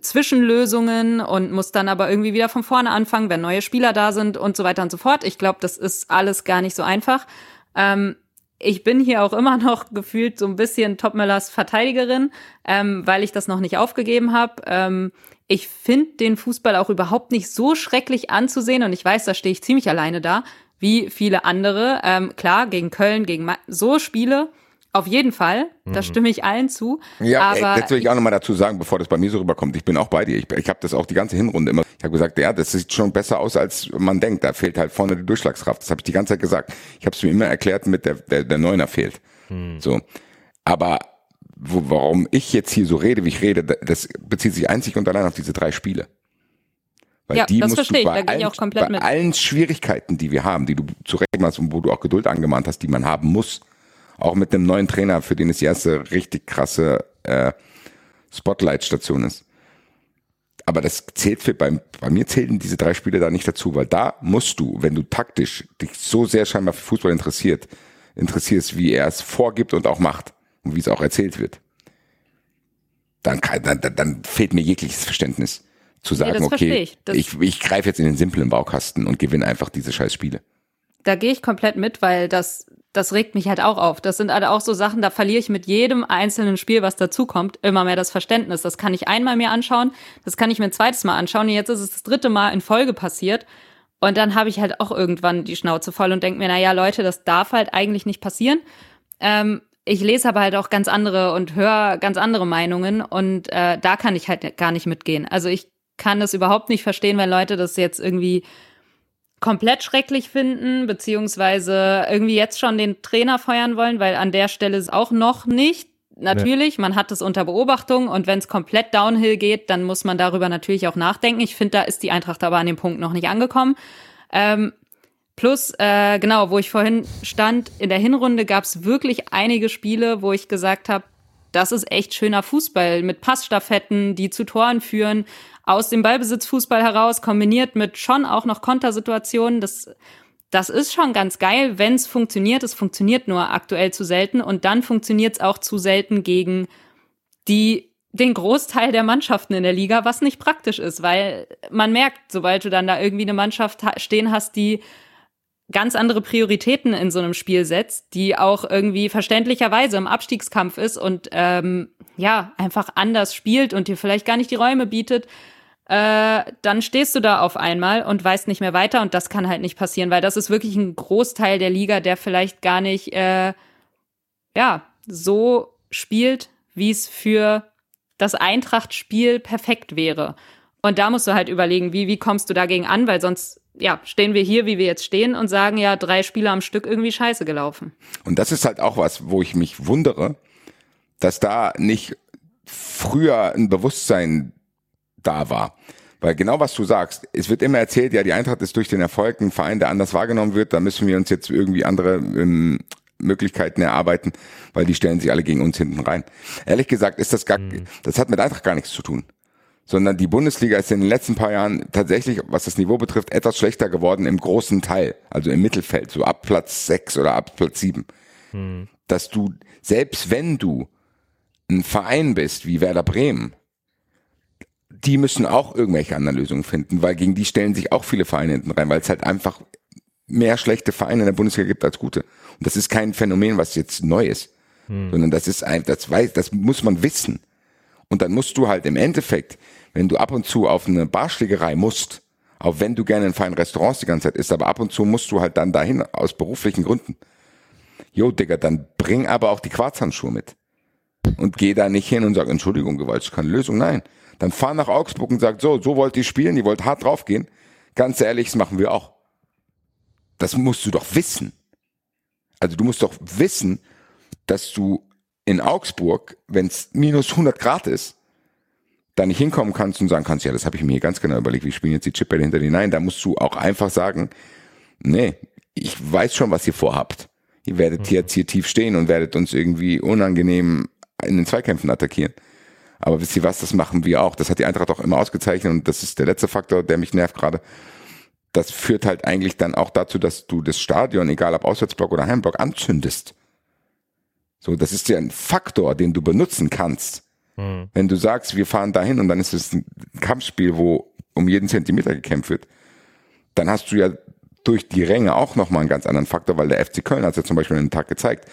Zwischenlösungen und muss dann aber irgendwie wieder von vorne anfangen, wenn neue Spieler da sind und so weiter und so fort. Ich glaube, das ist alles gar nicht so einfach. Ähm, ich bin hier auch immer noch gefühlt so ein bisschen Topmöllers Verteidigerin, ähm, weil ich das noch nicht aufgegeben habe. Ähm, ich finde den Fußball auch überhaupt nicht so schrecklich anzusehen und ich weiß, da stehe ich ziemlich alleine da, wie viele andere. Ähm, klar, gegen Köln, gegen Ma so Spiele, auf jeden Fall, da stimme ich allen zu. Ja, aber ey, das will ich auch nochmal dazu sagen, bevor das bei mir so rüberkommt. Ich bin auch bei dir. Ich, ich habe das auch die ganze Hinrunde immer. Ich habe gesagt, ja, das sieht schon besser aus, als man denkt. Da fehlt halt vorne die Durchschlagskraft. Das habe ich die ganze Zeit gesagt. Ich habe es mir immer erklärt, mit der der, der Neuner fehlt. So, aber wo, warum ich jetzt hier so rede, wie ich rede, das bezieht sich einzig und allein auf diese drei Spiele. Weil Ja, die das musst verstehe du ich, bei, da gehe ich allen, auch komplett bei mit. allen Schwierigkeiten, die wir haben, die du zu Recht machst und wo du auch Geduld angemahnt hast, die man haben muss, auch mit einem neuen Trainer, für den es die erste richtig krasse äh, Spotlight-Station ist. Aber das zählt für, bei, bei mir zählen diese drei Spiele da nicht dazu, weil da musst du, wenn du taktisch dich so sehr scheinbar für Fußball interessiert, interessierst, wie er es vorgibt und auch macht und wie es auch erzählt wird, dann, kann, dann, dann, fehlt mir jegliches Verständnis zu sagen, verstehe okay, ich. Ich, ich greife jetzt in den simplen Baukasten und gewinne einfach diese scheiß Spiele. da gehe ich komplett mit, weil das, das regt mich halt auch auf. Das sind halt auch so Sachen, da verliere ich mit jedem einzelnen Spiel, was dazukommt, immer mehr das Verständnis. Das kann ich einmal mir anschauen, das kann ich mir ein zweites Mal anschauen. Und jetzt ist es das dritte Mal in Folge passiert. Und dann habe ich halt auch irgendwann die Schnauze voll und denke mir, na ja, Leute, das darf halt eigentlich nicht passieren. Ähm, ich lese aber halt auch ganz andere und höre ganz andere Meinungen und äh, da kann ich halt gar nicht mitgehen. Also ich kann das überhaupt nicht verstehen, wenn Leute das jetzt irgendwie komplett schrecklich finden, beziehungsweise irgendwie jetzt schon den Trainer feuern wollen, weil an der Stelle ist auch noch nicht. Natürlich, man hat es unter Beobachtung und wenn es komplett downhill geht, dann muss man darüber natürlich auch nachdenken. Ich finde, da ist die Eintracht aber an dem Punkt noch nicht angekommen. Ähm, plus, äh, genau, wo ich vorhin stand, in der Hinrunde gab es wirklich einige Spiele, wo ich gesagt habe, das ist echt schöner Fußball mit Passstaffetten, die zu Toren führen, aus dem Ballbesitzfußball heraus, kombiniert mit schon auch noch Kontersituationen. Das, das ist schon ganz geil, wenn es funktioniert. Es funktioniert nur aktuell zu selten und dann funktioniert es auch zu selten gegen die den Großteil der Mannschaften in der Liga, was nicht praktisch ist, weil man merkt, sobald du dann da irgendwie eine Mannschaft ha- stehen hast, die ganz andere Prioritäten in so einem Spiel setzt, die auch irgendwie verständlicherweise im Abstiegskampf ist und ähm, ja, einfach anders spielt und dir vielleicht gar nicht die Räume bietet, äh, dann stehst du da auf einmal und weißt nicht mehr weiter und das kann halt nicht passieren, weil das ist wirklich ein Großteil der Liga, der vielleicht gar nicht äh, ja so spielt, wie es für das Eintracht-Spiel perfekt wäre. Und da musst du halt überlegen, wie, wie kommst du dagegen an, weil sonst ja, stehen wir hier, wie wir jetzt stehen und sagen ja, drei Spiele am Stück irgendwie scheiße gelaufen. Und das ist halt auch was, wo ich mich wundere, dass da nicht früher ein Bewusstsein da war. Weil genau was du sagst, es wird immer erzählt, ja, die Eintracht ist durch den Erfolg ein Verein, der anders wahrgenommen wird, da müssen wir uns jetzt irgendwie andere ähm, Möglichkeiten erarbeiten, weil die stellen sich alle gegen uns hinten rein. Ehrlich gesagt ist das gar, mhm. das hat mit Eintracht gar nichts zu tun. Sondern die Bundesliga ist in den letzten paar Jahren tatsächlich, was das Niveau betrifft, etwas schlechter geworden im großen Teil, also im Mittelfeld, so ab Platz sechs oder ab Platz sieben. Mhm. Dass du, selbst wenn du ein Verein bist wie Werder Bremen, die müssen auch irgendwelche anderen Lösungen finden, weil gegen die stellen sich auch viele Vereine hinten rein, weil es halt einfach mehr schlechte Vereine in der Bundesliga gibt als gute. Und das ist kein Phänomen, was jetzt neu ist, hm. sondern das ist ein, das weiß, das muss man wissen. Und dann musst du halt im Endeffekt, wenn du ab und zu auf eine Barschlägerei musst, auch wenn du gerne in feinen Restaurants die ganze Zeit isst, aber ab und zu musst du halt dann dahin aus beruflichen Gründen. Jo, Digga, dann bring aber auch die Quarzhandschuhe mit. Und geh da nicht hin und sag, Entschuldigung, Gewalt ist keine Lösung. Nein. Dann fahr nach Augsburg und sag, so, so wollt ihr spielen, ihr wollt hart draufgehen. Ganz ehrlich, das machen wir auch. Das musst du doch wissen. Also du musst doch wissen, dass du in Augsburg, wenn es minus 100 Grad ist, da nicht hinkommen kannst und sagen kannst, ja, das habe ich mir ganz genau überlegt, wie spielen jetzt die Chipbälle hinter dir. Nein, da musst du auch einfach sagen, nee, ich weiß schon, was ihr vorhabt. Ihr werdet mhm. jetzt hier tief stehen und werdet uns irgendwie unangenehm in den Zweikämpfen attackieren. Aber wisst ihr was, das machen wir auch. Das hat die Eintracht auch immer ausgezeichnet und das ist der letzte Faktor, der mich nervt gerade. Das führt halt eigentlich dann auch dazu, dass du das Stadion, egal ob Auswärtsblock oder Heimblock, anzündest. So, das ist ja ein Faktor, den du benutzen kannst. Mhm. Wenn du sagst, wir fahren dahin und dann ist es ein Kampfspiel, wo um jeden Zentimeter gekämpft wird, dann hast du ja durch die Ränge auch nochmal einen ganz anderen Faktor, weil der FC Köln hat es ja zum Beispiel einen Tag gezeigt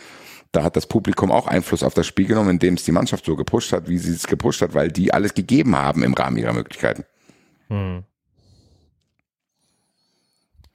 da hat das Publikum auch Einfluss auf das Spiel genommen, indem es die Mannschaft so gepusht hat, wie sie es gepusht hat, weil die alles gegeben haben im Rahmen ihrer Möglichkeiten. Hm.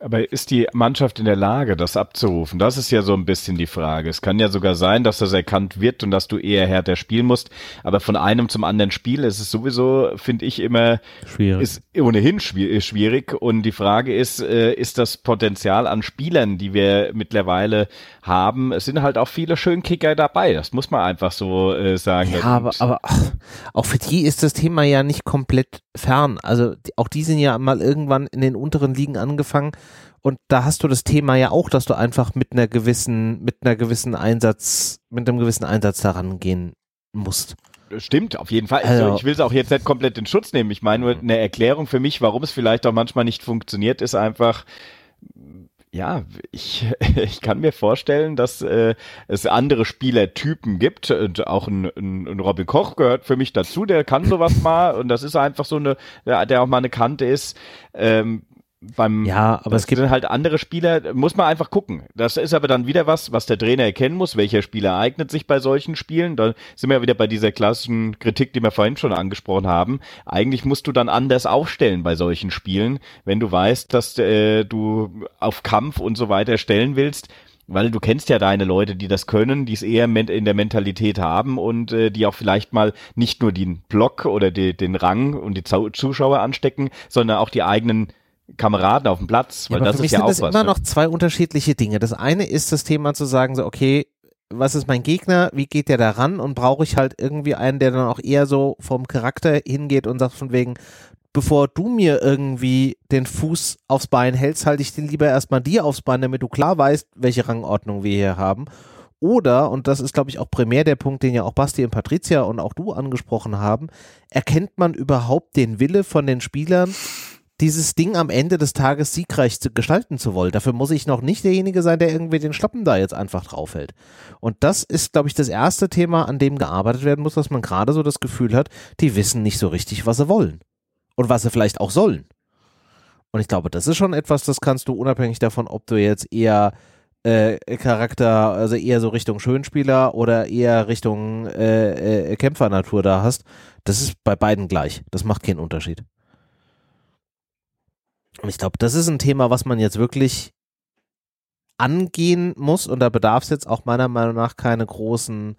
Aber ist die Mannschaft in der Lage, das abzurufen? Das ist ja so ein bisschen die Frage. Es kann ja sogar sein, dass das erkannt wird und dass du eher härter spielen musst. Aber von einem zum anderen Spiel ist es sowieso, finde ich, immer schwierig. ist ohnehin schwierig. Und die Frage ist, äh, ist das Potenzial an Spielern, die wir mittlerweile haben, es sind halt auch viele Schönkicker dabei. Das muss man einfach so äh, sagen. Ja, aber, aber auch für die ist das Thema ja nicht komplett fern. Also auch die sind ja mal irgendwann in den unteren Ligen angefangen und da hast du das Thema ja auch, dass du einfach mit einer gewissen, mit einer gewissen Einsatz, mit einem gewissen Einsatz daran gehen musst. Stimmt, auf jeden Fall. Also, also ich will es auch jetzt nicht komplett in Schutz nehmen. Ich meine nur eine Erklärung für mich, warum es vielleicht auch manchmal nicht funktioniert, ist einfach, ja, ich, ich kann mir vorstellen, dass äh, es andere Spielertypen gibt. Und auch ein, ein, ein Robin Koch gehört für mich dazu, der kann sowas mal und das ist einfach so eine, der, auch mal eine Kante ist. Ähm, beim ja, aber es gibt dann halt andere Spieler, muss man einfach gucken. Das ist aber dann wieder was, was der Trainer erkennen muss, welcher Spieler eignet sich bei solchen Spielen. Da sind wir wieder bei dieser klassischen Kritik, die wir vorhin schon angesprochen haben. Eigentlich musst du dann anders aufstellen bei solchen Spielen, wenn du weißt, dass äh, du auf Kampf und so weiter stellen willst. Weil du kennst ja deine Leute, die das können, die es eher in der Mentalität haben und äh, die auch vielleicht mal nicht nur den Block oder die, den Rang und die Zuschauer anstecken, sondern auch die eigenen Kameraden auf dem Platz, weil ja, das für mich ist ja sind auch das was. immer ne? noch zwei unterschiedliche Dinge. Das eine ist das Thema zu sagen, so, okay, was ist mein Gegner, wie geht der da ran und brauche ich halt irgendwie einen, der dann auch eher so vom Charakter hingeht und sagt von wegen, bevor du mir irgendwie den Fuß aufs Bein hältst, halte ich den lieber erstmal dir aufs Bein, damit du klar weißt, welche Rangordnung wir hier haben. Oder, und das ist, glaube ich, auch primär der Punkt, den ja auch Basti und Patricia und auch du angesprochen haben, erkennt man überhaupt den Wille von den Spielern, dieses Ding am Ende des Tages siegreich zu gestalten zu wollen. Dafür muss ich noch nicht derjenige sein, der irgendwie den Schlappen da jetzt einfach draufhält. Und das ist, glaube ich, das erste Thema, an dem gearbeitet werden muss, dass man gerade so das Gefühl hat, die wissen nicht so richtig, was sie wollen. Und was sie vielleicht auch sollen. Und ich glaube, das ist schon etwas, das kannst du unabhängig davon, ob du jetzt eher äh, Charakter, also eher so Richtung Schönspieler oder eher Richtung äh, äh, Kämpfernatur da hast. Das ist bei beiden gleich. Das macht keinen Unterschied. Und ich glaube, das ist ein Thema, was man jetzt wirklich angehen muss und da bedarf es jetzt auch meiner Meinung nach keine großen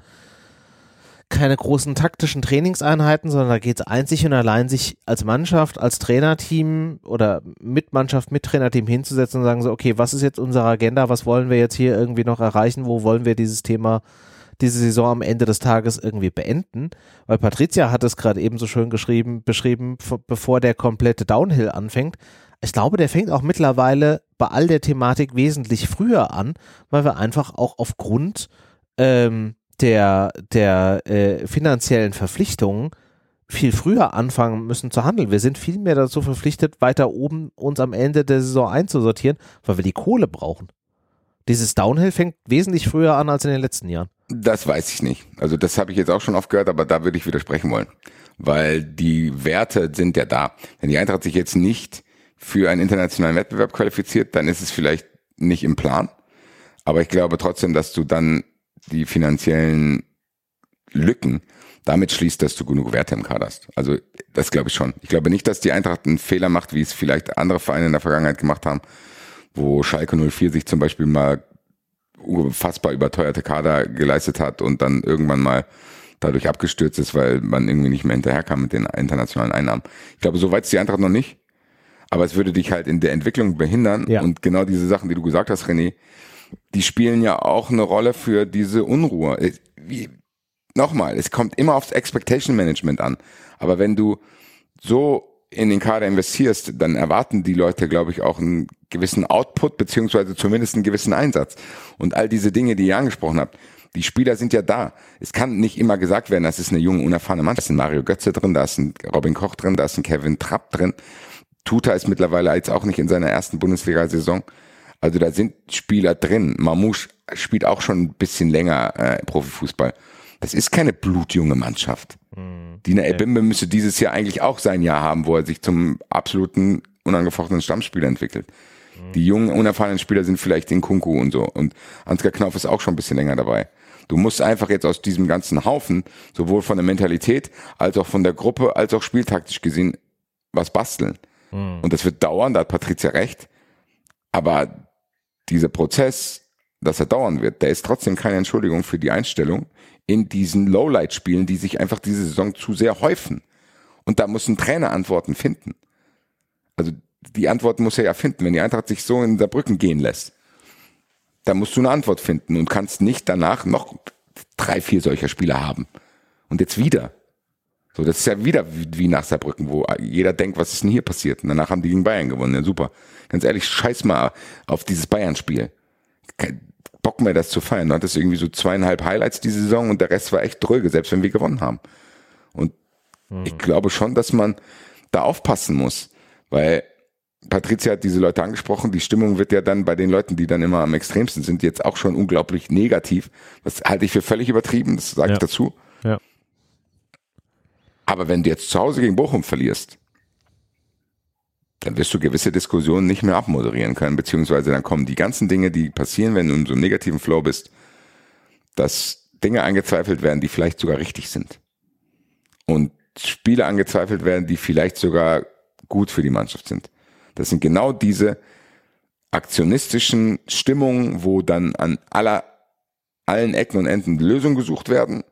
keine großen taktischen Trainingseinheiten, sondern da geht es einzig und allein, sich als Mannschaft, als Trainerteam oder mit Mannschaft, mit Trainerteam hinzusetzen und sagen so, okay, was ist jetzt unsere Agenda, was wollen wir jetzt hier irgendwie noch erreichen, wo wollen wir dieses Thema, diese Saison am Ende des Tages irgendwie beenden? Weil Patricia hat es gerade eben so schön geschrieben, beschrieben, bevor der komplette Downhill anfängt. Ich glaube, der fängt auch mittlerweile bei all der Thematik wesentlich früher an, weil wir einfach auch aufgrund ähm, der, der äh, finanziellen Verpflichtungen viel früher anfangen müssen zu handeln. Wir sind viel mehr dazu verpflichtet, weiter oben uns am Ende der Saison einzusortieren, weil wir die Kohle brauchen. Dieses Downhill fängt wesentlich früher an als in den letzten Jahren. Das weiß ich nicht. Also das habe ich jetzt auch schon oft gehört, aber da würde ich widersprechen wollen. Weil die Werte sind ja da. Wenn die Eintracht sich jetzt nicht für einen internationalen Wettbewerb qualifiziert, dann ist es vielleicht nicht im Plan. Aber ich glaube trotzdem, dass du dann die finanziellen Lücken damit schließt, dass du genug Werte im Kader hast. Also das glaube ich schon. Ich glaube nicht, dass die Eintracht einen Fehler macht, wie es vielleicht andere Vereine in der Vergangenheit gemacht haben, wo Schalke 04 sich zum Beispiel mal unfassbar überteuerte Kader geleistet hat und dann irgendwann mal dadurch abgestürzt ist, weil man irgendwie nicht mehr hinterherkam mit den internationalen Einnahmen. Ich glaube, so weit ist die Eintracht noch nicht. Aber es würde dich halt in der Entwicklung behindern. Ja. Und genau diese Sachen, die du gesagt hast, René, die spielen ja auch eine Rolle für diese Unruhe. Äh, wie, nochmal, es kommt immer aufs Expectation Management an. Aber wenn du so in den Kader investierst, dann erwarten die Leute, glaube ich, auch einen gewissen Output, beziehungsweise zumindest einen gewissen Einsatz. Und all diese Dinge, die ihr angesprochen habt, die Spieler sind ja da. Es kann nicht immer gesagt werden, das ist eine junge, unerfahrene Mannschaft. Da ist ein Mario Götze drin, da ist ein Robin Koch drin, da ist ein Kevin Trapp drin. Tuta ist mittlerweile jetzt auch nicht in seiner ersten Bundesliga-Saison. Also da sind Spieler drin. Mamouche spielt auch schon ein bisschen länger äh, Profifußball. Das ist keine blutjunge Mannschaft. Mhm. Dina Ebimbe müsste dieses Jahr eigentlich auch sein Jahr haben, wo er sich zum absoluten unangefochtenen Stammspieler entwickelt. Mhm. Die jungen, unerfahrenen Spieler sind vielleicht in Kunku und so. Und Ansgar Knauf ist auch schon ein bisschen länger dabei. Du musst einfach jetzt aus diesem ganzen Haufen, sowohl von der Mentalität, als auch von der Gruppe, als auch spieltaktisch gesehen, was basteln. Mhm. Und das wird dauern, da hat Patricia recht. Aber dieser Prozess, dass er dauern wird, der ist trotzdem keine Entschuldigung für die Einstellung in diesen Lowlight-Spielen, die sich einfach diese Saison zu sehr häufen. Und da muss ein Trainer Antworten finden. Also die Antwort muss er ja finden, wenn die Eintracht sich so in Saarbrücken gehen lässt. Da musst du eine Antwort finden und kannst nicht danach noch drei, vier solcher Spieler haben. Und jetzt wieder. So, das ist ja wieder wie nach Saarbrücken, wo jeder denkt, was ist denn hier passiert? Und danach haben die gegen Bayern gewonnen. Ja, super. Ganz ehrlich, scheiß mal auf dieses Bayern-Spiel. Kein Bock mehr, das zu feiern. Du hattest irgendwie so zweieinhalb Highlights diese Saison und der Rest war echt dröge, selbst wenn wir gewonnen haben. Und mhm. ich glaube schon, dass man da aufpassen muss, weil Patricia hat diese Leute angesprochen. Die Stimmung wird ja dann bei den Leuten, die dann immer am extremsten sind, jetzt auch schon unglaublich negativ. Das halte ich für völlig übertrieben, das sage ja. ich dazu. Ja. Aber wenn du jetzt zu Hause gegen Bochum verlierst, dann wirst du gewisse Diskussionen nicht mehr abmoderieren können, beziehungsweise dann kommen die ganzen Dinge, die passieren, wenn du in so einem negativen Flow bist, dass Dinge angezweifelt werden, die vielleicht sogar richtig sind. Und Spiele angezweifelt werden, die vielleicht sogar gut für die Mannschaft sind. Das sind genau diese aktionistischen Stimmungen, wo dann an aller, allen Ecken und Enden Lösungen gesucht werden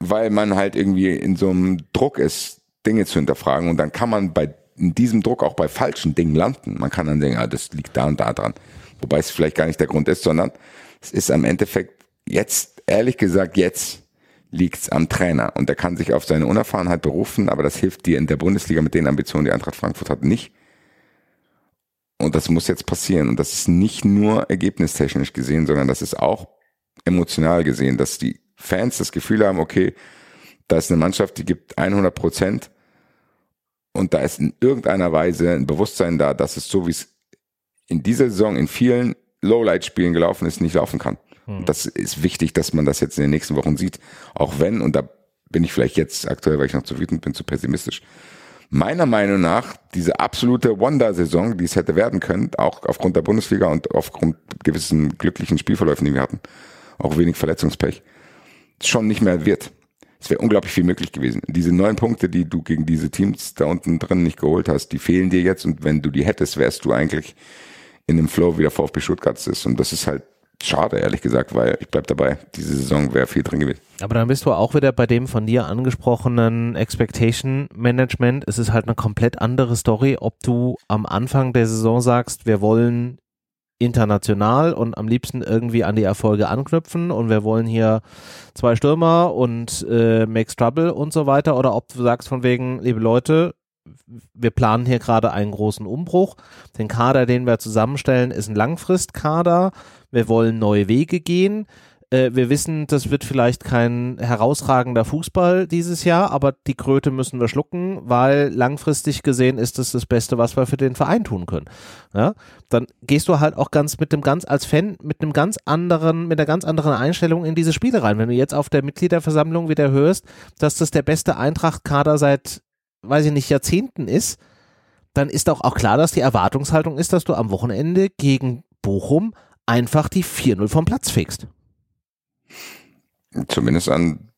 weil man halt irgendwie in so einem Druck ist, Dinge zu hinterfragen und dann kann man bei in diesem Druck auch bei falschen Dingen landen. Man kann dann denken, ah, das liegt da und da dran. Wobei es vielleicht gar nicht der Grund ist, sondern es ist am Endeffekt jetzt, ehrlich gesagt, jetzt liegt's am Trainer und er kann sich auf seine Unerfahrenheit berufen, aber das hilft dir in der Bundesliga mit den Ambitionen, die Eintracht Frankfurt hat, nicht. Und das muss jetzt passieren. Und das ist nicht nur ergebnistechnisch gesehen, sondern das ist auch emotional gesehen, dass die Fans das Gefühl haben, okay, da ist eine Mannschaft, die gibt 100 Prozent und da ist in irgendeiner Weise ein Bewusstsein da, dass es so wie es in dieser Saison in vielen Lowlight-Spielen gelaufen ist, nicht laufen kann. Hm. Und das ist wichtig, dass man das jetzt in den nächsten Wochen sieht, auch wenn, und da bin ich vielleicht jetzt aktuell, weil ich noch zu wütend bin, zu pessimistisch, meiner Meinung nach diese absolute Wonder-Saison, die es hätte werden können, auch aufgrund der Bundesliga und aufgrund gewissen glücklichen Spielverläufen, die wir hatten, auch wenig Verletzungspech, schon nicht mehr wird. Es wäre unglaublich viel möglich gewesen. Diese neun Punkte, die du gegen diese Teams da unten drin nicht geholt hast, die fehlen dir jetzt und wenn du die hättest, wärst du eigentlich in dem Flow, wie der VfB Stuttgart ist. Und das ist halt schade, ehrlich gesagt, weil ich bleib dabei, diese Saison wäre viel drin gewesen. Aber dann bist du auch wieder bei dem von dir angesprochenen Expectation Management. Es ist halt eine komplett andere Story, ob du am Anfang der Saison sagst, wir wollen international und am liebsten irgendwie an die Erfolge anknüpfen und wir wollen hier zwei Stürmer und äh, Makes Trouble und so weiter oder ob du sagst von wegen, liebe Leute, wir planen hier gerade einen großen Umbruch. Den Kader, den wir zusammenstellen, ist ein Langfristkader. Wir wollen neue Wege gehen. Äh, wir wissen, das wird vielleicht kein herausragender Fußball dieses Jahr, aber die Kröte müssen wir schlucken, weil langfristig gesehen ist das das Beste, was wir für den Verein tun können. Ja? Dann gehst du halt auch ganz mit dem ganz als Fan mit einem ganz anderen, mit einer ganz anderen Einstellung in diese Spiele rein. Wenn du jetzt auf der Mitgliederversammlung wieder hörst, dass das der beste Eintracht-Kader seit, weiß ich nicht, Jahrzehnten ist, dann ist auch, auch klar, dass die Erwartungshaltung ist, dass du am Wochenende gegen Bochum einfach die 4-0 vom Platz fegst. Zumindest an,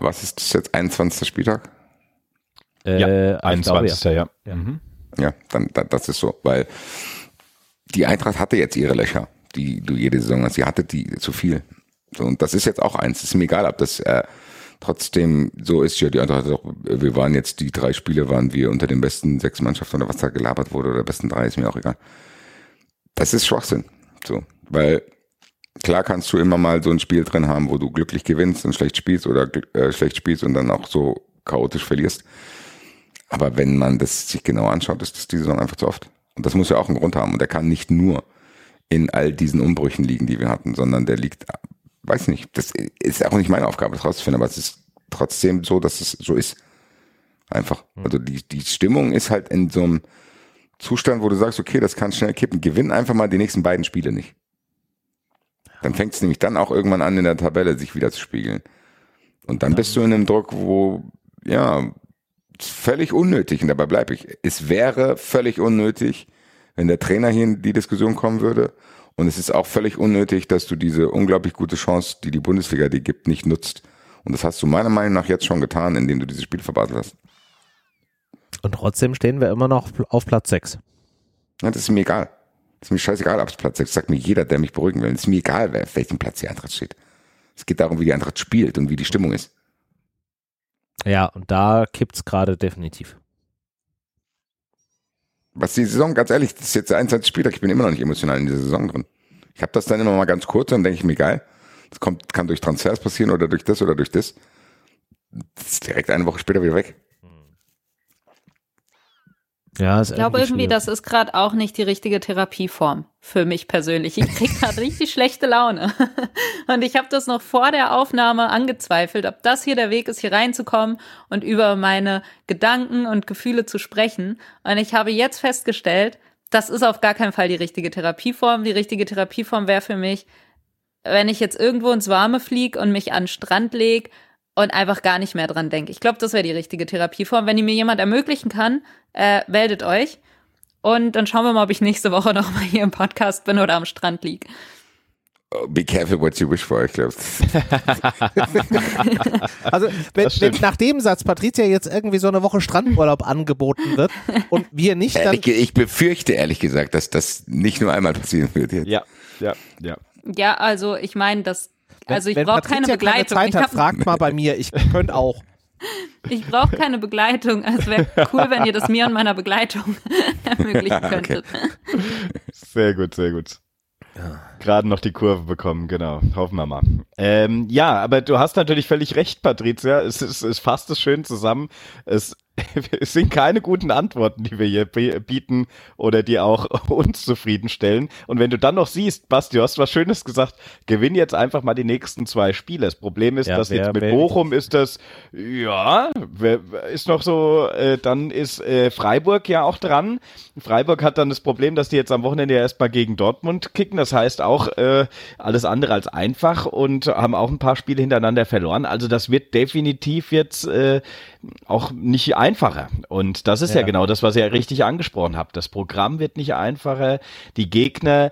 was ist das jetzt, 21. Spieltag? Äh, ja, 21. Glaube, ja. Ja, mhm. ja dann, dann, das ist so, weil die Eintracht hatte jetzt ihre Löcher, die du jede Saison hast. Sie hatte die zu viel. So, und das ist jetzt auch eins. Ist mir egal, ob das äh, trotzdem so ist. Ja, die Eintracht hat auch, wir waren jetzt, die drei Spiele waren wir unter den besten sechs Mannschaften oder was da gelabert wurde oder besten drei, ist mir auch egal. Das ist Schwachsinn. So, weil klar kannst du immer mal so ein Spiel drin haben, wo du glücklich gewinnst und schlecht spielst oder äh, schlecht spielst und dann auch so chaotisch verlierst. Aber wenn man das sich genau anschaut, ist das die Saison einfach zu oft. Und das muss ja auch einen Grund haben. Und der kann nicht nur in all diesen Umbrüchen liegen, die wir hatten, sondern der liegt, weiß nicht, das ist auch nicht meine Aufgabe, das rauszufinden, aber es ist trotzdem so, dass es so ist. Einfach. Hm. Also die, die Stimmung ist halt in so einem Zustand, wo du sagst, okay, das kann schnell kippen. Gewinn einfach mal die nächsten beiden Spiele nicht. Dann fängt es nämlich dann auch irgendwann an, in der Tabelle sich wieder zu spiegeln. Und dann bist du in einem Druck, wo, ja, völlig unnötig, und dabei bleibe ich. Es wäre völlig unnötig, wenn der Trainer hier in die Diskussion kommen würde. Und es ist auch völlig unnötig, dass du diese unglaublich gute Chance, die die Bundesliga dir gibt, nicht nutzt. Und das hast du meiner Meinung nach jetzt schon getan, indem du dieses Spiel verbaselt hast. Und trotzdem stehen wir immer noch auf Platz 6. Ja, das ist mir egal. Ist mir scheißegal, ob es Platz 6 sagt mir jeder, der mich beruhigen will. Es ist mir egal, wer auf welchem Platz die Eintracht steht. Es geht darum, wie die Eintracht spielt und wie die Stimmung ist. Ja, und da kippt es gerade definitiv. Was die Saison, ganz ehrlich, das ist jetzt der 21. Spieltag, ich bin immer noch nicht emotional in dieser Saison drin. Ich habe das dann immer mal ganz kurz und dann denke ich mir, geil, das kommt, kann durch Transfers passieren oder durch das oder durch das. Das ist direkt eine Woche später wieder weg. Ja, ich glaube irgendwie, das ist gerade auch nicht die richtige Therapieform für mich persönlich. Ich kriege gerade richtig schlechte Laune. Und ich habe das noch vor der Aufnahme angezweifelt, ob das hier der Weg ist, hier reinzukommen und über meine Gedanken und Gefühle zu sprechen. Und ich habe jetzt festgestellt, das ist auf gar keinen Fall die richtige Therapieform. Die richtige Therapieform wäre für mich, wenn ich jetzt irgendwo ins Warme fliege und mich an den Strand lege und einfach gar nicht mehr dran denke. Ich glaube, das wäre die richtige Therapieform. Wenn die mir jemand ermöglichen kann, äh, meldet euch. Und dann schauen wir mal, ob ich nächste Woche noch mal hier im Podcast bin oder am Strand liege. Oh, be careful what you wish for, ich glaube. also, wenn, wenn nach dem Satz Patricia jetzt irgendwie so eine Woche Strandurlaub angeboten wird und wir nicht dann. Ehrlich, ich befürchte ehrlich gesagt, dass das nicht nur einmal passieren wird. Jetzt. Ja, ja, ja. Ja, also ich meine, das also ich brauche keine Begleitung. Keine Zeit hat, fragt mal bei mir, ich könnte auch. Ich brauche keine Begleitung. Also es wäre cool, wenn ihr das mir und meiner Begleitung ermöglichen könntet. Okay. Sehr gut, sehr gut. Ja. Gerade noch die Kurve bekommen, genau. Hoffen wir mal. Ähm, ja, aber du hast natürlich völlig recht, Patricia. Es, ist, es fasst es schön zusammen. Es es sind keine guten Antworten, die wir hier bieten oder die auch uns zufriedenstellen. Und wenn du dann noch siehst, Basti, du hast was Schönes gesagt, gewinn jetzt einfach mal die nächsten zwei Spiele. Das Problem ist, ja, dass wer, jetzt mit Bochum ist das, ja, ist noch so, äh, dann ist äh, Freiburg ja auch dran. Freiburg hat dann das Problem, dass die jetzt am Wochenende erstmal gegen Dortmund kicken. Das heißt auch äh, alles andere als einfach und haben auch ein paar Spiele hintereinander verloren. Also das wird definitiv jetzt äh, auch nicht einfacher. Und das ist ja. ja genau das, was ihr richtig angesprochen habt. Das Programm wird nicht einfacher. Die Gegner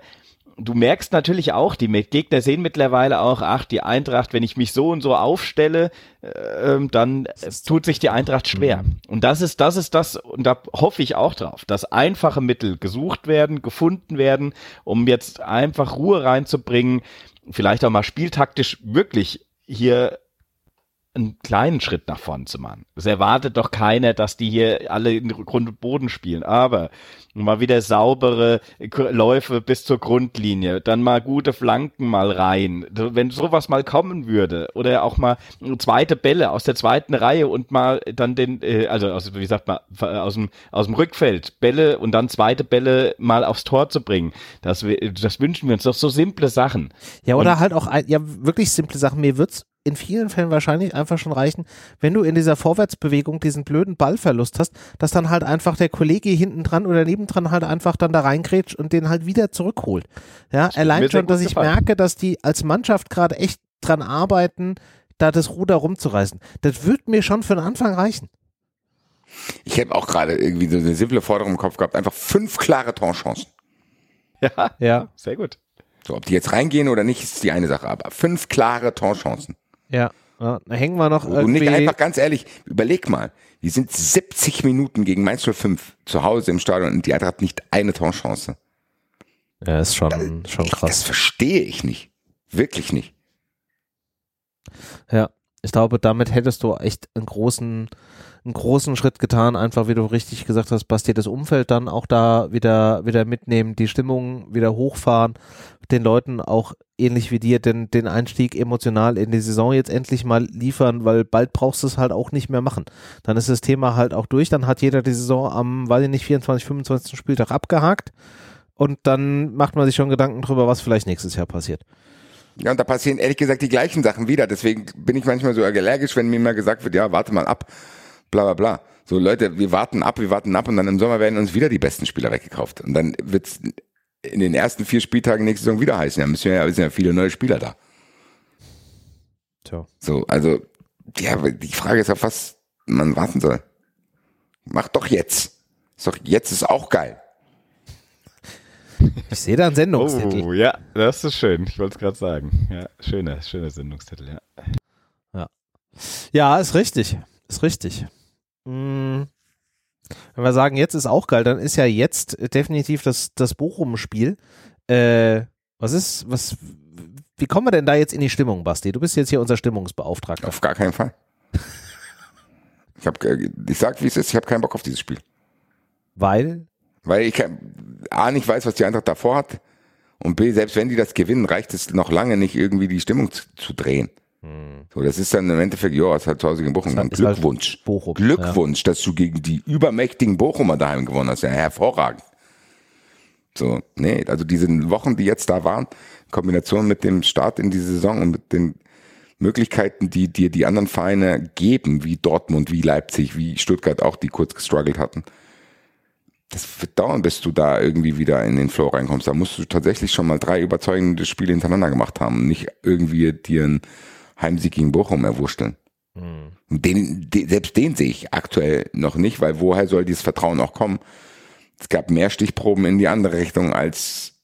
du merkst natürlich auch, die Gegner sehen mittlerweile auch, ach, die Eintracht, wenn ich mich so und so aufstelle, äh, dann tut sich die Eintracht schwer. Mhm. Und das ist, das ist das, und da hoffe ich auch drauf, dass einfache Mittel gesucht werden, gefunden werden, um jetzt einfach Ruhe reinzubringen, vielleicht auch mal spieltaktisch wirklich hier einen kleinen Schritt nach vorn zu machen. Es erwartet doch keiner, dass die hier alle in Grund und Boden spielen. Aber mal wieder saubere Läufe bis zur Grundlinie, dann mal gute Flanken mal rein. Wenn sowas mal kommen würde oder auch mal zweite Bälle aus der zweiten Reihe und mal dann den, äh, also aus, wie sagt man, aus dem, aus dem Rückfeld Bälle und dann zweite Bälle mal aufs Tor zu bringen. Das, das wünschen wir uns doch so simple Sachen. Ja, oder und, halt auch, ja, wirklich simple Sachen. Mir wird's in vielen Fällen wahrscheinlich einfach schon reichen, wenn du in dieser Vorwärtsbewegung diesen blöden Ballverlust hast, dass dann halt einfach der Kollege hinten dran oder nebendran halt einfach dann da reingrätscht und den halt wieder zurückholt. Ja, allein schon, dass ich gefallen. merke, dass die als Mannschaft gerade echt dran arbeiten, da das Ruder rumzureißen. Das wird mir schon für den Anfang reichen. Ich habe auch gerade irgendwie so eine simple Forderung im Kopf gehabt, einfach fünf klare Torchancen. Ja, ja, sehr gut. So, ob die jetzt reingehen oder nicht, ist die eine Sache, aber fünf klare Torchancen. Ja. Ja, da hängen wir noch irgendwie. Und nicht einfach ganz ehrlich, überleg mal, die sind 70 Minuten gegen Mainz 05 zu Hause im Stadion und die Eintracht hat nicht eine Torchance. Ja, ist schon, das, schon krass. Das verstehe ich nicht. Wirklich nicht. Ja, ich glaube, damit hättest du echt einen großen, einen großen Schritt getan, einfach wie du richtig gesagt hast, Basti, das Umfeld dann auch da wieder, wieder mitnehmen, die Stimmung wieder hochfahren, den Leuten auch ähnlich wie dir den, den Einstieg emotional in die Saison jetzt endlich mal liefern, weil bald brauchst du es halt auch nicht mehr machen. Dann ist das Thema halt auch durch, dann hat jeder die Saison am, weiß ich nicht, 24, 25. Spieltag abgehakt und dann macht man sich schon Gedanken drüber, was vielleicht nächstes Jahr passiert. Ja, und da passieren ehrlich gesagt die gleichen Sachen wieder. Deswegen bin ich manchmal so allergisch, wenn mir mal gesagt wird, ja, warte mal ab, bla bla bla. So Leute, wir warten ab, wir warten ab und dann im Sommer werden uns wieder die besten Spieler weggekauft. Und dann wird's in den ersten vier Spieltagen nächste Saison wieder heißen. Ja, müssen ja, sind ja viele neue Spieler da. Tja. So, also, ja, die Frage ist auf was man warten soll. Mach doch jetzt. Ist doch, jetzt ist auch geil. Ich sehe da einen Sendungstitel. Oh, ja, das ist schön. Ich wollte es gerade sagen. Ja, schöner, schöner Sendungstitel, ja. Ja. Ja, ist richtig. Ist richtig. Hm. Wenn wir sagen, jetzt ist auch geil, dann ist ja jetzt definitiv das, das Bochum-Spiel. Äh, was ist, was, wie kommen wir denn da jetzt in die Stimmung, Basti? Du bist jetzt hier unser Stimmungsbeauftragter. Auf gar keinen Fall. ich hab, ich sag, wie es ist, ich habe keinen Bock auf dieses Spiel. Weil? Weil ich A nicht weiß, was die Eintracht davor hat und B, selbst wenn die das gewinnen, reicht es noch lange nicht irgendwie die Stimmung zu, zu drehen. Hm. So, das ist dann im Endeffekt, ja, es hat zu Hause gegen Bochum. Dann Glückwunsch. Halt Bochum, Glückwunsch, ja. dass du gegen die übermächtigen Bochumer daheim gewonnen hast. Ja, hervorragend. So, nee, also diese Wochen, die jetzt da waren, in Kombination mit dem Start in die Saison und mit den Möglichkeiten, die dir die anderen Vereine geben, wie Dortmund, wie Leipzig, wie Stuttgart auch, die kurz gestruggelt hatten. Das wird dauern, bis du da irgendwie wieder in den Flow reinkommst. Da musst du tatsächlich schon mal drei überzeugende Spiele hintereinander gemacht haben. Nicht irgendwie dir ein Heimsieg gegen Bochum erwurschteln. Mhm. Den, den, selbst den sehe ich aktuell noch nicht, weil woher soll dieses Vertrauen auch kommen? Es gab mehr Stichproben in die andere Richtung als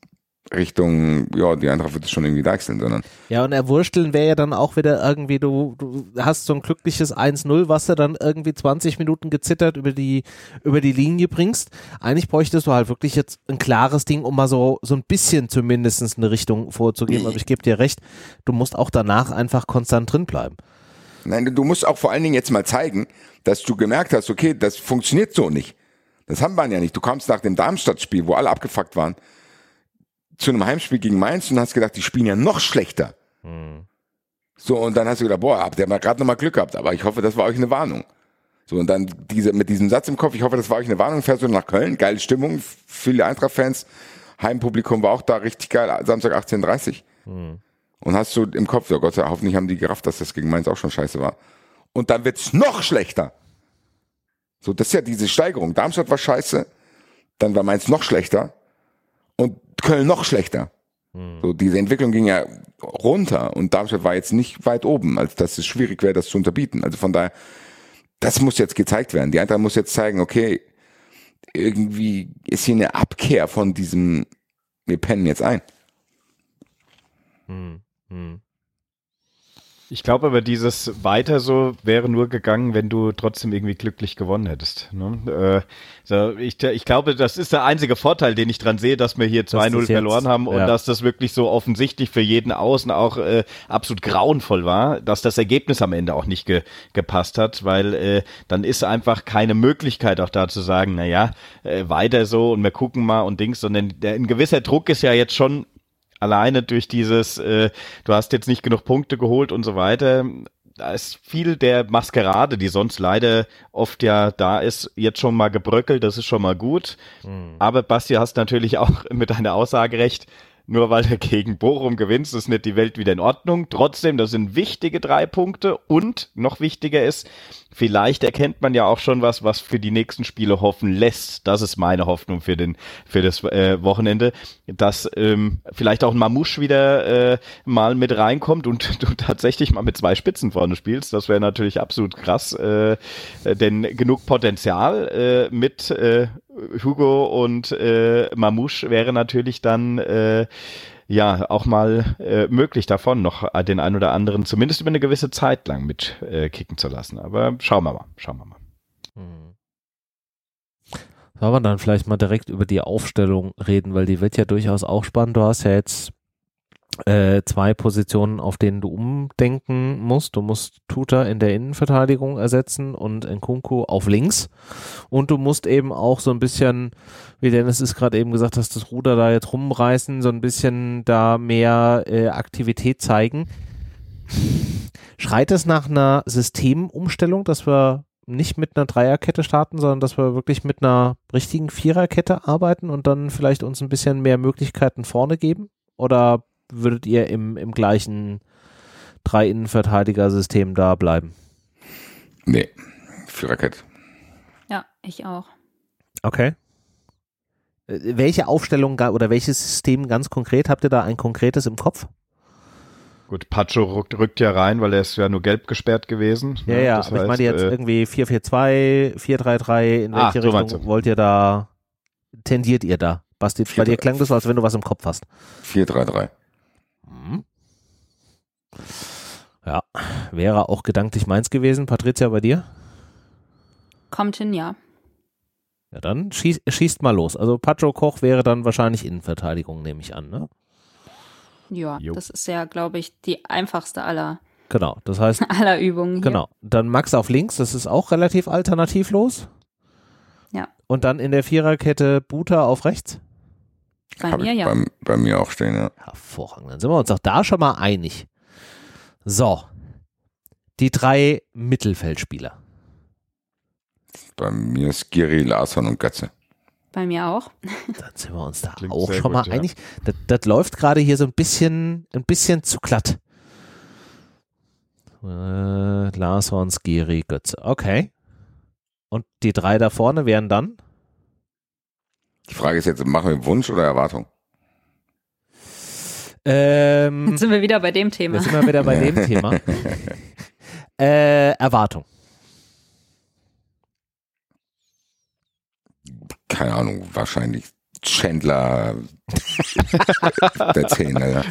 Richtung, ja, die Eintracht wird es schon irgendwie deichseln, sondern. Ja, und erwursteln wäre ja dann auch wieder irgendwie, du, du hast so ein glückliches 1-0, was du dann irgendwie 20 Minuten gezittert über die, über die Linie bringst. Eigentlich bräuchtest du halt wirklich jetzt ein klares Ding, um mal so, so ein bisschen zumindest eine Richtung vorzugeben. Aber ich gebe dir recht, du musst auch danach einfach konstant drin bleiben. Nein, du musst auch vor allen Dingen jetzt mal zeigen, dass du gemerkt hast, okay, das funktioniert so nicht. Das haben wir ja nicht. Du kamst nach dem Darmstadt-Spiel, wo alle abgefuckt waren, zu einem Heimspiel gegen Mainz und hast gedacht, die spielen ja noch schlechter. Hm. So, und dann hast du gedacht, boah, habt ihr mal gerade nochmal Glück gehabt, aber ich hoffe, das war euch eine Warnung. So, und dann diese, mit diesem Satz im Kopf, ich hoffe, das war euch eine Warnung, fährst du nach Köln, geile Stimmung, viele Eintracht-Fans, Heimpublikum war auch da, richtig geil, Samstag 18.30 hm. Und hast du im Kopf, ja Gott sei Dank, hoffentlich haben die gerafft, dass das gegen Mainz auch schon scheiße war. Und dann wird's noch schlechter. So, das ist ja diese Steigerung. Darmstadt war scheiße, dann war Mainz noch schlechter und Köln noch schlechter. Hm. So, diese Entwicklung ging ja runter und Darmstadt war jetzt nicht weit oben, als dass es schwierig wäre, das zu unterbieten. Also von daher, das muss jetzt gezeigt werden. Die Eintracht muss jetzt zeigen, okay, irgendwie ist hier eine Abkehr von diesem, wir pennen jetzt ein. Hm, hm. Ich glaube aber, dieses weiter so wäre nur gegangen, wenn du trotzdem irgendwie glücklich gewonnen hättest. Ne? Äh, so, ich, ich glaube, das ist der einzige Vorteil, den ich dran sehe, dass wir hier 2-0 verloren haben und ja. dass das wirklich so offensichtlich für jeden Außen auch äh, absolut grauenvoll war, dass das Ergebnis am Ende auch nicht ge, gepasst hat, weil äh, dann ist einfach keine Möglichkeit auch da zu sagen, na ja, äh, weiter so und wir gucken mal und Dings, sondern der, ein gewisser Druck ist ja jetzt schon alleine durch dieses, äh, du hast jetzt nicht genug Punkte geholt und so weiter, da ist viel der Maskerade, die sonst leider oft ja da ist, jetzt schon mal gebröckelt, das ist schon mal gut. Mhm. Aber Basti, hast natürlich auch mit deiner Aussage recht, nur weil du gegen Bochum gewinnst, ist nicht die Welt wieder in Ordnung. Trotzdem, das sind wichtige drei Punkte und noch wichtiger ist, vielleicht erkennt man ja auch schon was, was für die nächsten Spiele hoffen lässt. Das ist meine Hoffnung für den für das äh, Wochenende, dass ähm, vielleicht auch ein Mamouche wieder äh, mal mit reinkommt und du tatsächlich mal mit zwei Spitzen vorne spielst. Das wäre natürlich absolut krass, äh, denn genug Potenzial äh, mit äh, Hugo und äh, Mamouche wäre natürlich dann äh, ja auch mal äh, möglich davon noch den ein oder anderen zumindest über eine gewisse Zeit lang mit äh, zu lassen. Aber schauen wir mal, schauen wir mal. Sollen wir dann vielleicht mal direkt über die Aufstellung reden, weil die wird ja durchaus auch spannend. Du hast ja jetzt äh, zwei Positionen, auf denen du umdenken musst. Du musst Tuta in der Innenverteidigung ersetzen und Nkunku auf links. Und du musst eben auch so ein bisschen, wie Dennis es gerade eben gesagt hast, das Ruder da jetzt rumreißen, so ein bisschen da mehr äh, Aktivität zeigen. Schreit es nach einer Systemumstellung, dass wir nicht mit einer Dreierkette starten, sondern dass wir wirklich mit einer richtigen Viererkette arbeiten und dann vielleicht uns ein bisschen mehr Möglichkeiten vorne geben? Oder würdet ihr im, im gleichen Drei-Innenverteidiger-System da bleiben? Nee, Viererkette. Ja, ich auch. Okay. Äh, Welche Aufstellung oder welches System ganz konkret? Habt ihr da ein konkretes im Kopf? Gut, Pacho rückt, rückt ja rein, weil er ist ja nur gelb gesperrt gewesen. Ja, ne? ja, Das aber ich meine heißt, jetzt äh, irgendwie 4-4-2, 4-3-3, in Ah, welche so Richtung wollt ihr da, tendiert ihr da? Basti, bei dir 4-3. klang das so, als wenn du was im Kopf hast. 4-3-3. Mhm. Ja, wäre auch gedanklich meins gewesen. Patricia, bei dir? Kommt hin, ja. Ja, dann schieß, schießt mal los. Also Pacho Koch wäre dann wahrscheinlich Innenverteidigung, nehme ich an, ne? Ja, Jo. das ist ja, glaube ich, die einfachste aller, Genau, das heißt, aller Übungen hier. genau. Dann Max auf links, das ist auch relativ alternativlos. Ja. Und dann in der Viererkette Buta auf rechts. Bei Hab mir ja. bei, bei mir auch stehen, ja. Hervorragend. Dann sind wir uns auch da schon mal einig. So. Die drei Mittelfeldspieler. Bei mir ist Giri, Larsson und Götze. Bei mir auch. Dann sind wir uns da Klingt auch schon gut, mal ja. einig. Das, das läuft gerade hier so ein bisschen, ein bisschen zu glatt. Äh, Larsson, Skiri, Götze. Okay. Und die drei da vorne wären dann? Die Frage ist jetzt, machen wir Wunsch oder Erwartung? Ähm, Jetzt sind wir wieder bei dem Thema. wir sind mal wieder bei dem Thema. Äh, Erwartung. Keine Ahnung, wahrscheinlich Chandler der Zehner, ja.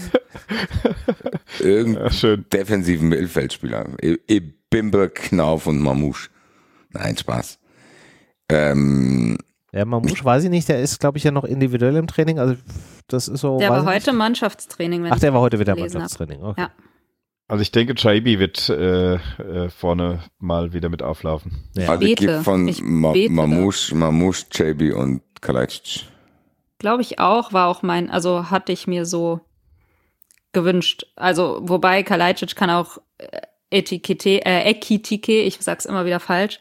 Irgendein Ja, schön. defensiven Mittelfeldspieler. E- E- Bimbe, Knauf und Mamouche. Nein, Spaß. Ähm, Ja, Mamouche weiß ich nicht, der ist, glaube ich, ja noch individuell im Training. Also das ist so. Der war heute nicht. Mannschaftstraining. Wenn Ach, der war heute wieder. Mannschaftstraining. Okay. Ja. Also ich denke, Chaibi wird äh, äh, vorne mal wieder mit auflaufen. Ja. also ich gebe von Ich Ma Mamouche, Mamouche, JB und Kalajdzic. Glaube ich auch, war auch mein, also hatte ich mir so gewünscht. Also, wobei Kalajdzic kann auch äh, Etikette, äh, Ekitike, ich sag's immer wieder falsch,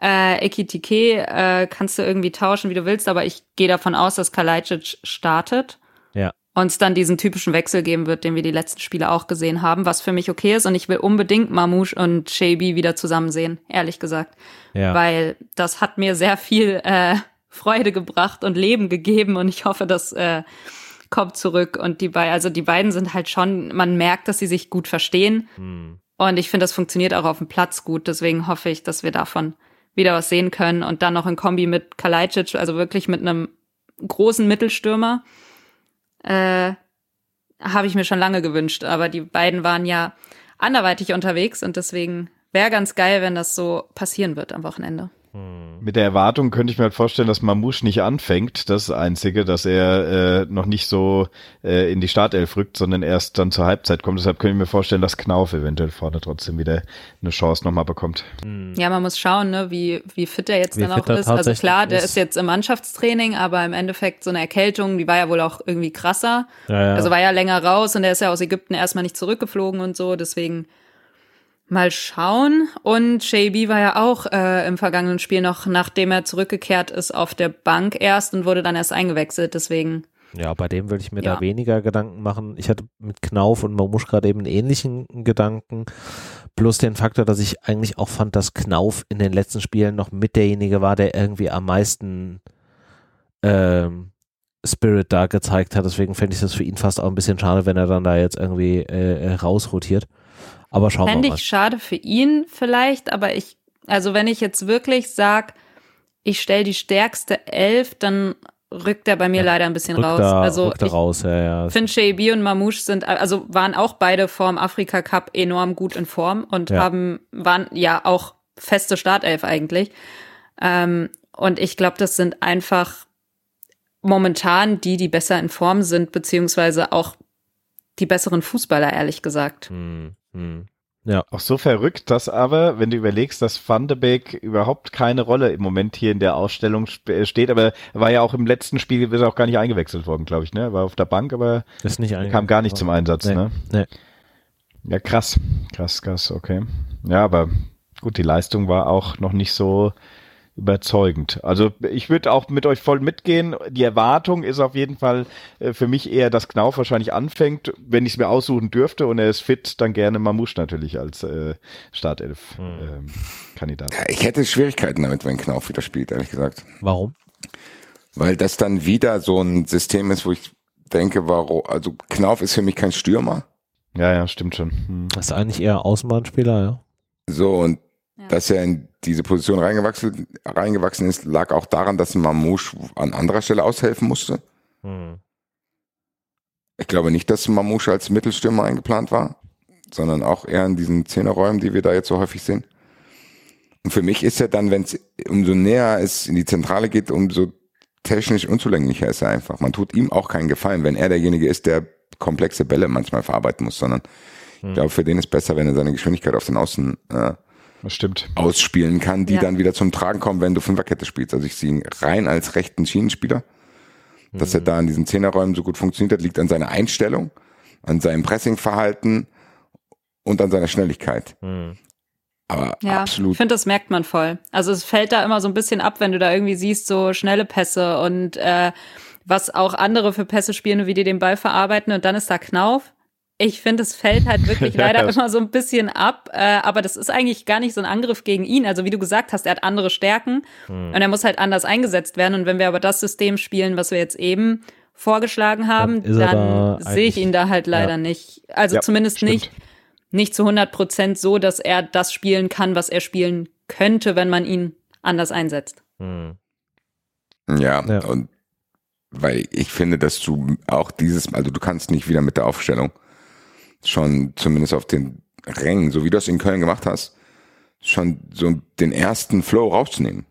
äh, Ekitike äh, kannst du irgendwie tauschen, wie du willst, aber ich gehe davon aus, dass Kalajdzic startet. Ja. Und es dann diesen typischen Wechsel geben wird, den wir die letzten Spiele auch gesehen haben, was für mich okay ist. Und ich will unbedingt Mamouche und Shaby wieder zusammen sehen, ehrlich gesagt. Ja. Weil das hat mir sehr viel äh, Freude gebracht und Leben gegeben und ich hoffe, das äh, kommt zurück. Und die beiden, also die beiden sind halt schon, man merkt, dass sie sich gut verstehen. Hm. Und ich finde, das funktioniert auch auf dem Platz gut. Deswegen hoffe ich, dass wir davon wieder was sehen können. Und dann noch in Kombi mit Kalajdzic, also wirklich mit einem großen Mittelstürmer. Äh, habe ich mir schon lange gewünscht. Aber die beiden waren ja anderweitig unterwegs und deswegen wäre ganz geil, wenn das so passieren wird am Wochenende. Mit der Erwartung könnte ich mir halt vorstellen, dass Mamouche nicht anfängt. Das ist das Einzige, dass er äh, noch nicht so äh, in die Startelf rückt, sondern erst dann zur Halbzeit kommt. Deshalb könnte ich mir vorstellen, dass Knauf eventuell vorne trotzdem wieder eine Chance nochmal bekommt. Ja, man muss schauen, ne, wie, wie fit er jetzt wie dann auch ist. Also klar, der ist. ist jetzt im Mannschaftstraining, aber im Endeffekt so eine Erkältung, die war ja wohl auch irgendwie krasser. Ja, ja. Also war ja länger raus und er ist ja aus Ägypten erstmal nicht zurückgeflogen und so. Deswegen Mal schauen. Und JB war ja auch äh, im vergangenen Spiel noch, nachdem er zurückgekehrt ist, auf der Bank erst und wurde dann erst eingewechselt. Deswegen. Ja, bei dem würde ich mir ja. da weniger Gedanken machen. Ich hatte mit Knauf und Mamusch gerade eben einen ähnlichen Gedanken. Plus den Faktor, dass ich eigentlich auch fand, dass Knauf in den letzten Spielen noch mit derjenige war, der irgendwie am meisten ähm, Spirit da gezeigt hat. Deswegen fände ich das für ihn fast auch ein bisschen schade, wenn er dann da jetzt irgendwie äh, rausrotiert. Aber schauen Fände wir mal. ich schade für ihn vielleicht, aber ich, also wenn ich jetzt wirklich sage, ich stelle die stärkste Elf, dann rückt er bei mir ja, leider ein bisschen raus. Da, also ich raus, ja, ja. finde Sheibi und Mamouche sind, also waren auch beide vorm Afrika Cup enorm gut in Form und ja. haben, waren ja auch feste Startelf eigentlich. Ähm, und ich glaube, das sind einfach momentan die, die besser in Form sind, beziehungsweise auch die besseren Fußballer, ehrlich gesagt. Hm. Hm. Ja. Auch so verrückt, dass aber, wenn du überlegst, dass Van de Beek überhaupt keine Rolle im Moment hier in der Ausstellung äh, steht, aber er war ja auch im letzten Spiel ist auch gar nicht eingewechselt worden, glaube ich, ne? Er war auf der Bank, aber kam gar nicht zum Einsatz, nee. ne? Nee. Ja, krass. Krass, krass, okay. Ja, aber gut, die Leistung war auch noch nicht so überzeugend. Also ich würde auch mit euch voll mitgehen. Die Erwartung ist auf jeden Fall äh, für mich eher, dass Knauf wahrscheinlich anfängt. Wenn ich es mir aussuchen dürfte und er ist fit, dann gerne Mamouche natürlich als äh, Startelf-Kandidat. Hm. Ähm, ja, ich hätte Schwierigkeiten damit, wenn Knauf wieder spielt, ehrlich gesagt. Warum? Weil das dann wieder so ein System ist, wo ich denke, warum, also Knauf ist für mich kein Stürmer. Ja, ja, stimmt schon. Hm. Das ist eigentlich eher Außenbahnspieler, ja. So, und ja. dass er in diese Position reingewachsen, reingewachsen ist, lag auch daran, dass Mamouche an anderer Stelle aushelfen musste. Hm. Ich glaube nicht, dass Mamouche als Mittelstürmer eingeplant war, sondern auch eher in diesen Zehnerräumen, die wir da jetzt so häufig sehen. Und für mich ist er dann, wenn es umso näher es in die Zentrale geht, umso technisch unzulänglicher ist er einfach. Man tut ihm auch keinen Gefallen, wenn er derjenige ist, der komplexe Bälle manchmal verarbeiten muss, sondern hm. ich glaube, für den ist besser, wenn er seine Geschwindigkeit auf den Außen äh, das stimmt. ausspielen kann, die ja. dann wieder zum Tragen kommen, wenn du Fünferkette spielst. Also ich sehe ihn rein als rechten Schienenspieler. Dass mhm. er da in diesen Zehnerräumen so gut funktioniert hat, liegt an seiner Einstellung, an seinem Pressingverhalten und an seiner Schnelligkeit. Mhm. Aber ja, absolut. Ich finde, das merkt man voll. Also es fällt da immer so ein bisschen ab, wenn du da irgendwie siehst, so schnelle Pässe und äh, was auch andere für Pässe spielen, wie die den Ball verarbeiten und dann ist da Knauf ich finde, es fällt halt wirklich leider ja. immer so ein bisschen ab, äh, aber das ist eigentlich gar nicht so ein Angriff gegen ihn. Also wie du gesagt hast, er hat andere Stärken hm. und er muss halt anders eingesetzt werden. Und wenn wir aber das System spielen, was wir jetzt eben vorgeschlagen haben, dann, dann da sehe ich ihn da halt leider ja. nicht. Also ja, zumindest stimmt. nicht nicht zu 100 Prozent so, dass er das spielen kann, was er spielen könnte, wenn man ihn anders einsetzt. Hm. Ja, und weil ich finde, dass du auch dieses, also du kannst nicht wieder mit der Aufstellung schon zumindest auf den Rängen, so wie du es in Köln gemacht hast, schon so den ersten Flow rauszunehmen.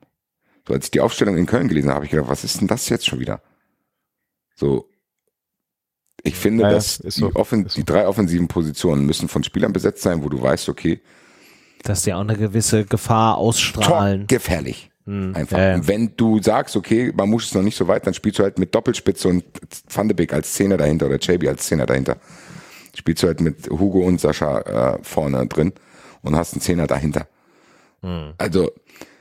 So als ich die Aufstellung in Köln gelesen habe, habe ich gedacht, was ist denn das jetzt schon wieder? So, ich finde, ja, dass so, die, Offen so. die drei offensiven Positionen müssen von Spielern besetzt sein, wo du weißt, okay, dass sie auch eine gewisse Gefahr ausstrahlen. gefährlich. Hm, Einfach. Ja. Und wenn du sagst, okay, Mamouche ist noch nicht so weit, dann spielst du halt mit Doppelspitze und Van de Beek als Zehner dahinter oder Chaby als Zehner dahinter spielst du halt mit Hugo und Sascha äh, vorne drin und hast einen Zehner dahinter. Hm. Also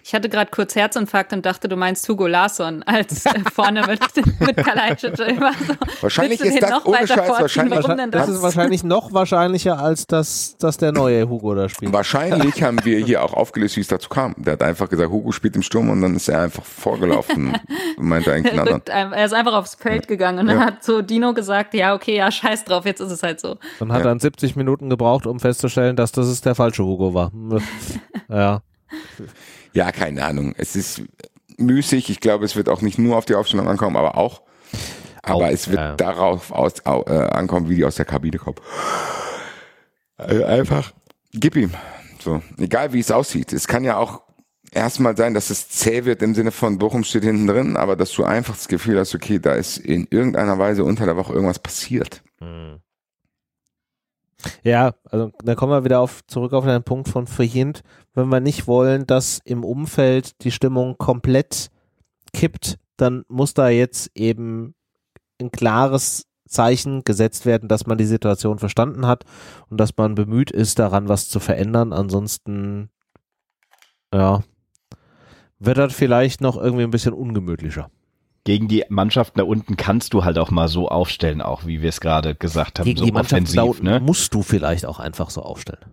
Ich hatte gerade kurz Herzinfarkt und dachte, du meinst Hugo Larsson als äh, vorne mit, mit Kalajdzic. So, wahrscheinlich ist das ohne Scheiß wahrscheinlich, wahrscheinlich das ist wahrscheinlich noch wahrscheinlicher als dass, dass der neue Hugo da spielt. Wahrscheinlich haben wir hier auch aufgelöst, wie es dazu kam. Der hat einfach gesagt, Hugo spielt im Sturm und dann ist er einfach vorgelaufen und meinte eigentlich einen anderen. Er ist einfach aufs Feld gegangen und ja. dann hat so Dino gesagt, ja okay, ja scheiß drauf, jetzt ist es halt so. Dann hat ja. er 70 Minuten gebraucht, um festzustellen, dass das ist der falsche Hugo war. ja. Ja, keine Ahnung. Es ist müßig. Ich glaube, es wird auch nicht nur auf die Aufstellung ankommen, aber auch. Aber auch, es wird ja. darauf aus, äh, ankommen, wie die aus der Kabine kommen. Also einfach, gib ihm. So, egal wie es aussieht. Es kann ja auch erstmal sein, dass es zäh wird im Sinne von Bochum steht hinten drin, aber dass du einfach das Gefühl hast, okay, da ist in irgendeiner Weise unter der Woche irgendwas passiert. Mhm. Ja, also da kommen wir wieder auf, zurück auf den Punkt von vorhin, wenn wir nicht wollen, dass im Umfeld die Stimmung komplett kippt, dann muss da jetzt eben ein klares Zeichen gesetzt werden, dass man die Situation verstanden hat und dass man bemüht ist, daran was zu verändern. Ansonsten, ja, wird das vielleicht noch irgendwie ein bisschen ungemütlicher gegen die Mannschaften da unten kannst du halt auch mal so aufstellen, auch wie wir es gerade gesagt haben, gegen so die Mannschaften offensiv. Da ne? musst du vielleicht auch einfach so aufstellen.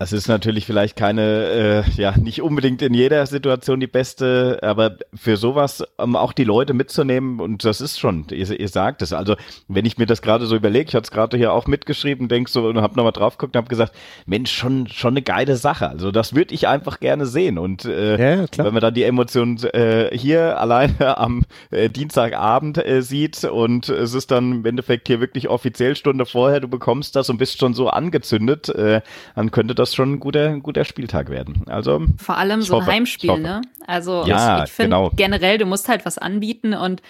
Das ist natürlich vielleicht keine, äh, ja, nicht unbedingt in jeder Situation die beste, aber für sowas um auch die Leute mitzunehmen, und das ist schon, ihr, ihr sagt es. Also, wenn ich mir das gerade so überlege, ich hatte es gerade hier auch mitgeschrieben, denk so und hab nochmal drauf geguckt und hab gesagt, Mensch, schon, schon eine geile Sache. Also, das würde ich einfach gerne sehen. Und äh, ja, wenn man dann die Emotionen äh, hier alleine am äh, Dienstagabend äh, sieht und es ist dann im Endeffekt hier wirklich offiziell Stunde vorher, du bekommst das und bist schon so angezündet, äh, dann könnte das das schon ein guter, ein guter Spieltag werden. Also vor allem so ein hoffe, Heimspiel, ne? Also ja, ich, ich finde genau. generell, du musst halt was anbieten und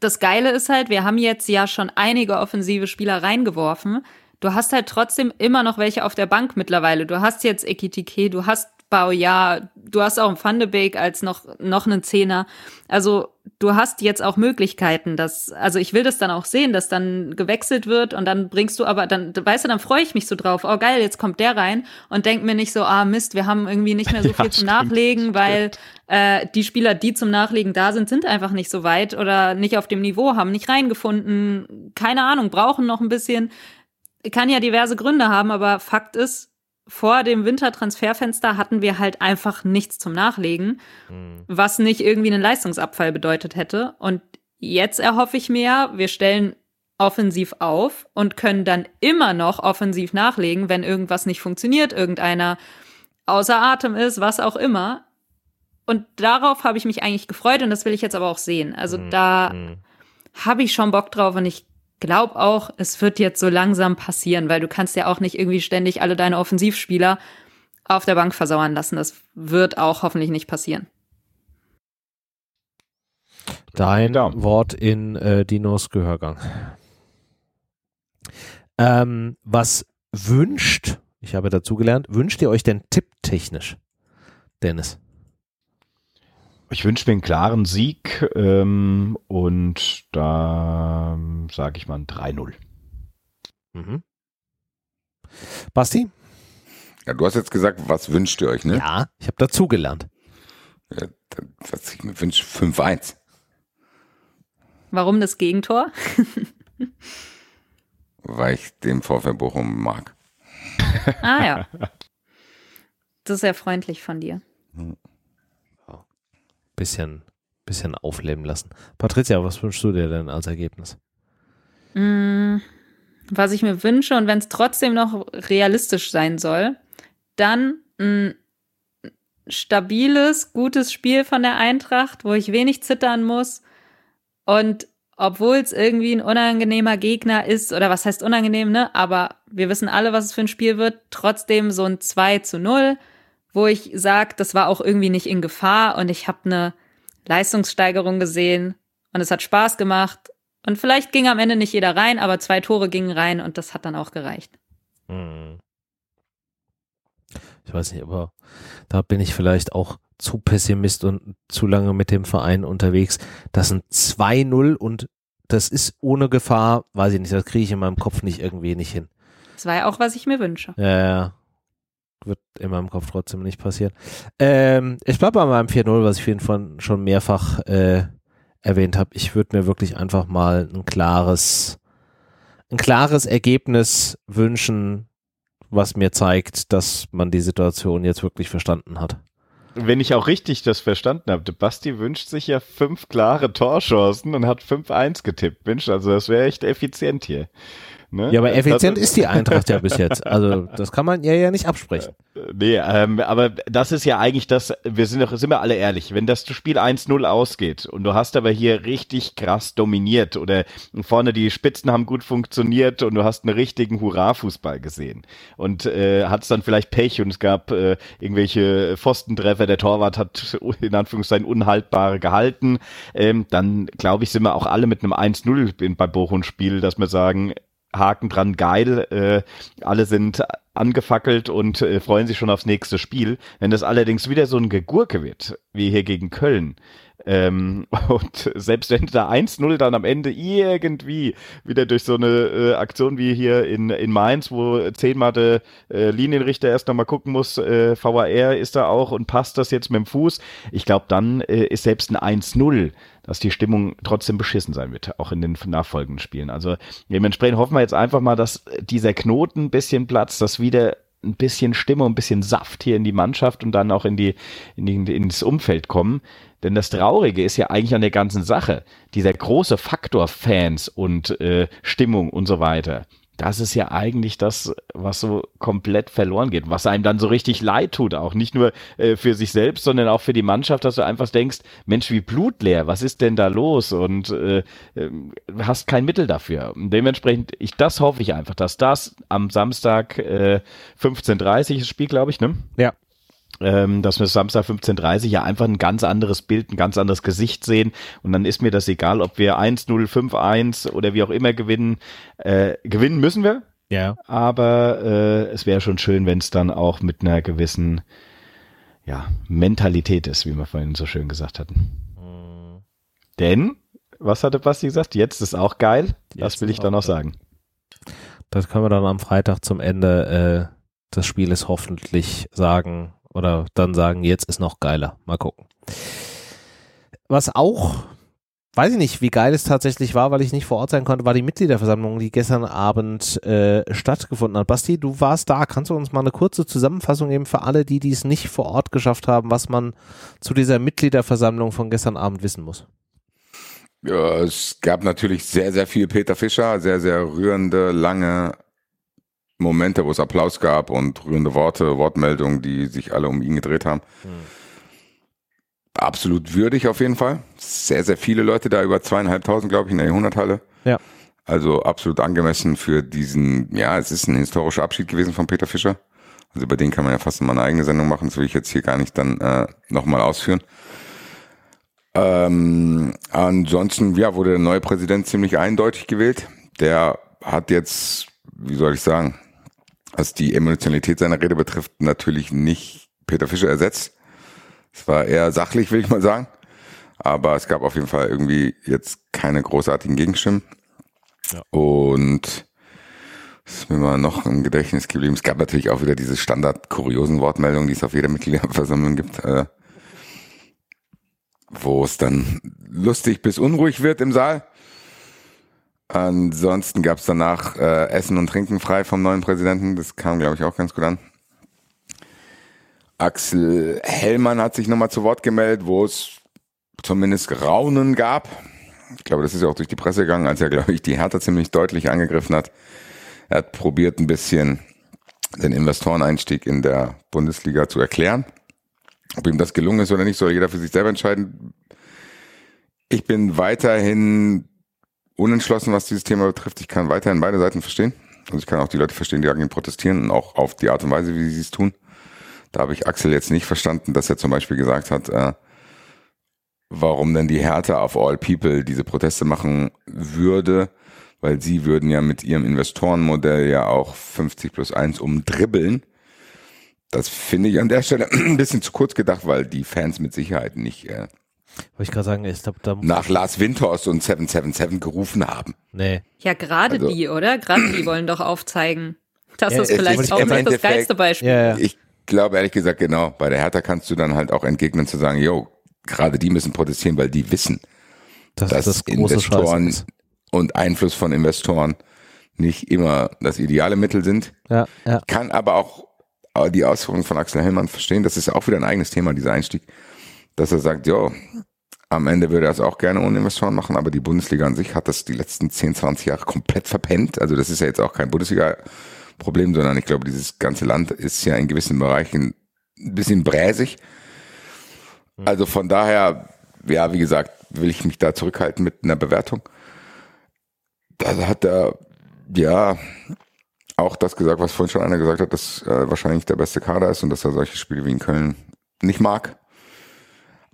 das Geile ist halt, wir haben jetzt ja schon einige offensive Spieler reingeworfen. Du hast halt trotzdem immer noch welche auf der Bank mittlerweile. Du hast jetzt Ekitike, du hast Bau, ja, du hast auch einen Beek als noch, noch einen Zehner. Also du hast jetzt auch Möglichkeiten, dass, also ich will das dann auch sehen, dass dann gewechselt wird und dann bringst du aber, dann, weißt du, dann freue ich mich so drauf, oh geil, jetzt kommt der rein und denk mir nicht so, ah Mist, wir haben irgendwie nicht mehr so viel ja, zum Nachlegen, weil äh, die Spieler, die zum Nachlegen da sind, sind einfach nicht so weit oder nicht auf dem Niveau, haben nicht reingefunden, keine Ahnung, brauchen noch ein bisschen. Kann ja diverse Gründe haben, aber Fakt ist, vor dem Wintertransferfenster hatten wir halt einfach nichts zum Nachlegen, mhm. was nicht irgendwie einen Leistungsabfall bedeutet hätte. Und jetzt erhoffe ich mir, wir stellen offensiv auf und können dann immer noch offensiv nachlegen, wenn irgendwas nicht funktioniert, irgendeiner außer Atem ist, was auch immer. Und darauf habe ich mich eigentlich gefreut und das will ich jetzt aber auch sehen. Also mhm. da mhm. habe ich schon Bock drauf und ich glaube auch, es wird jetzt so langsam passieren, weil du kannst ja auch nicht irgendwie ständig alle deine Offensivspieler auf der Bank versauern lassen. Das wird auch hoffentlich nicht passieren. Dein ja. Wort in äh, Dinos Gehörgang. Ähm, was wünscht, ich habe dazugelernt, wünscht ihr euch denn tipptechnisch, Dennis? Ich wünsche mir einen klaren Sieg ähm, und da sage ich mal ein 3-0. Mhm. Basti? Ja, du hast jetzt gesagt, was wünscht ihr euch, ne? Ja, ich habe dazugelernt. Ja, was ich mir wünsche, 5-1. Warum das Gegentor? Weil ich den VfL Bochum mag. Ah ja. Das ist sehr freundlich von dir. Hm bisschen, bisschen aufleben lassen. Patricia, was wünschst du dir denn als Ergebnis? Mm, was ich mir wünsche und wenn es trotzdem noch realistisch sein soll, dann ein stabiles, gutes Spiel von der Eintracht, wo ich wenig zittern muss und obwohl es irgendwie ein unangenehmer Gegner ist, oder was heißt unangenehm, ne? Aber wir wissen alle, was es für ein Spiel wird, trotzdem so ein 2 zu 0 wo ich sage, das war auch irgendwie nicht in Gefahr und ich habe eine Leistungssteigerung gesehen und es hat Spaß gemacht. Und vielleicht ging am Ende nicht jeder rein, aber zwei Tore gingen rein und das hat dann auch gereicht. Hm. Ich weiß nicht, aber da bin ich vielleicht auch zu Pessimist und zu lange mit dem Verein unterwegs. Das sind 2-0 und das ist ohne Gefahr, weiß ich nicht, das kriege ich in meinem Kopf nicht irgendwie nicht hin. Das war ja auch, was ich mir wünsche. Ja, ja. Wird in meinem Kopf trotzdem nicht passieren. Ähm, ich bleibe bei meinem 4-0, was ich Fall schon mehrfach äh, erwähnt habe. Ich würde mir wirklich einfach mal ein klares, ein klares Ergebnis wünschen, was mir zeigt, dass man die Situation jetzt wirklich verstanden hat. Wenn ich auch richtig das verstanden habe, Basti wünscht sich ja fünf klare Torchancen und hat 5-1 getippt. Mensch, also das wäre echt effizient hier. Ne? Ja, aber effizient ist die Eintracht ja bis jetzt. Also das kann man ja ja nicht absprechen. Nee, ähm, aber das ist ja eigentlich das, wir sind doch, sind wir alle ehrlich, wenn das Spiel 1-0 ausgeht und du hast aber hier richtig krass dominiert oder vorne die Spitzen haben gut funktioniert und du hast einen richtigen Hurra-Fußball gesehen und äh, hat es dann vielleicht Pech und es gab äh, irgendwelche Pfostentreffer, der Torwart hat in Anführungszeichen unhaltbare gehalten, ähm, dann glaube ich, sind wir auch alle mit einem 1-0 bei Bochum-Spiel, dass wir sagen, Haken dran, geil, äh, alle sind angefackelt und äh, freuen sich schon aufs nächste Spiel. Wenn das allerdings wieder so ein Gegurke wird, wie hier gegen Köln, ähm, und selbst wenn da 1-0 dann am Ende irgendwie wieder durch so eine äh, Aktion wie hier in, in Mainz, wo zehnmal der äh, Linienrichter erst nochmal gucken muss, äh, VAR ist da auch und passt das jetzt mit dem Fuß, ich glaube, dann äh, ist selbst ein 1-0 dass die Stimmung trotzdem beschissen sein wird, auch in den nachfolgenden Spielen. Also dementsprechend hoffen wir jetzt einfach mal, dass dieser Knoten ein bisschen platzt, dass wieder ein bisschen Stimme, ein bisschen Saft hier in die Mannschaft und dann auch in die, in die, ins Umfeld kommen. Denn das Traurige ist ja eigentlich an der ganzen Sache, dieser große Faktor Fans und äh, Stimmung und so weiter das ist ja eigentlich das, was so komplett verloren geht, was einem dann so richtig leid tut, auch nicht nur äh, für sich selbst, sondern auch für die Mannschaft, dass du einfach denkst, Mensch, wie blutleer, was ist denn da los? Und äh, äh, hast kein Mittel dafür. Dementsprechend, ich, das hoffe ich einfach, dass das am Samstag äh, 15.30 ist Spiel, glaube ich, ne? Ja ähm, dass wir Samstag 15.30 ja einfach ein ganz anderes Bild, ein ganz anderes Gesicht sehen. Und dann ist mir das egal, ob wir 1-0, 5-1 oder wie auch immer gewinnen. Äh, gewinnen müssen wir. Ja. Aber äh, es wäre schon schön, wenn es dann auch mit einer gewissen ja, Mentalität ist, wie wir vorhin so schön gesagt hatten. Mhm. Denn, was hatte Basti gesagt? Jetzt ist auch geil. Jetzt das will ich dann noch sagen. Das können wir dann am Freitag zum Ende äh, des Spieles hoffentlich sagen, oder dann sagen, jetzt ist noch geiler. Mal gucken. Was auch, weiß ich nicht, wie geil es tatsächlich war, weil ich nicht vor Ort sein konnte, war die Mitgliederversammlung, die gestern Abend äh, stattgefunden hat. Basti, du warst da. Kannst du uns mal eine kurze Zusammenfassung geben für alle, die dies nicht vor Ort geschafft haben, was man zu dieser Mitgliederversammlung von gestern Abend wissen muss? Ja, es gab natürlich sehr, sehr viel Peter Fischer, sehr, sehr rührende, lange Momente, wo es Applaus gab und rührende Worte, Wortmeldungen, die sich alle um ihn gedreht haben. Hm. Absolut würdig auf jeden Fall. Sehr, sehr viele Leute da, über zweieinhalbtausend, glaube ich, in der Jahrhunderthalle. Ja. Also absolut angemessen für diesen, ja, es ist ein historischer Abschied gewesen von Peter Fischer. Also über den kann man ja fast mal eine eigene Sendung machen, das will ich jetzt hier gar nicht dann äh, nochmal ausführen. Ähm, ansonsten, ja, wurde der neue Präsident ziemlich eindeutig gewählt. Der hat jetzt, wie soll ich sagen, was die Emotionalität seiner Rede betrifft, natürlich nicht Peter Fischer ersetzt. Es war eher sachlich, will ich mal sagen. Aber es gab auf jeden Fall irgendwie jetzt keine großartigen Gegenstimmen. Ja. Und was ist mir mal noch im Gedächtnis geblieben? Es gab natürlich auch wieder diese standard-kuriosen Wortmeldungen, die es auf jeder Mitgliederversammlung gibt, äh, wo es dann lustig bis unruhig wird im Saal. Ansonsten gab es danach äh, Essen und Trinken frei vom neuen Präsidenten. Das kam, glaube ich, auch ganz gut an. Axel Hellmann hat sich nochmal zu Wort gemeldet, wo es zumindest Raunen gab. Ich glaube, das ist ja auch durch die Presse gegangen, als er, glaube ich, die Hertha ziemlich deutlich angegriffen hat. Er hat probiert, ein bisschen den Investoreneinstieg in der Bundesliga zu erklären. Ob ihm das gelungen ist oder nicht, soll jeder für sich selber entscheiden. Ich bin weiterhin unentschlossen, was dieses Thema betrifft. Ich kann weiterhin beide Seiten verstehen. Also ich kann auch die Leute verstehen, die dagegen protestieren und auch auf die Art und Weise, wie sie es tun. Da habe ich Axel jetzt nicht verstanden, dass er zum Beispiel gesagt hat, äh, warum denn die Härte auf All People diese Proteste machen würde, weil sie würden ja mit ihrem Investorenmodell ja auch 50 plus 1 umdribbeln. Das finde ich an der Stelle ein bisschen zu kurz gedacht, weil die Fans mit Sicherheit nicht äh, wollte ich gerade sagen, ich glaube, da nach Lars Winters und 777 gerufen haben. Nee. Ja, gerade also, die, oder? Gerade die wollen doch aufzeigen. Das ja, ist vielleicht auch nicht das geilste Beispiel. Ja, ja. Ich glaube ehrlich gesagt, genau, bei der Hertha kannst du dann halt auch entgegnen zu sagen, yo, gerade die müssen protestieren, weil die wissen, Das, dass das Investoren und Einfluss von Investoren nicht immer das ideale Mittel sind. Ja, ja. Kann aber auch die Ausführungen von Axel Hellmann verstehen. Das ist auch wieder ein eigenes Thema, dieser Einstieg, dass er sagt, jo, am Ende würde er es auch gerne ohne Investoren machen, aber die Bundesliga an sich hat das die letzten 10, 20 Jahre komplett verpennt. Also das ist ja jetzt auch kein Bundesliga-Problem, sondern ich glaube, dieses ganze Land ist ja in gewissen Bereichen ein bisschen bräsig. Also von daher, ja, wie gesagt, will ich mich da zurückhalten mit einer Bewertung. Da hat er, ja, auch das gesagt, was vorhin schon einer gesagt hat, dass äh, wahrscheinlich der beste Kader ist und dass er solche Spiele wie in Köln nicht mag.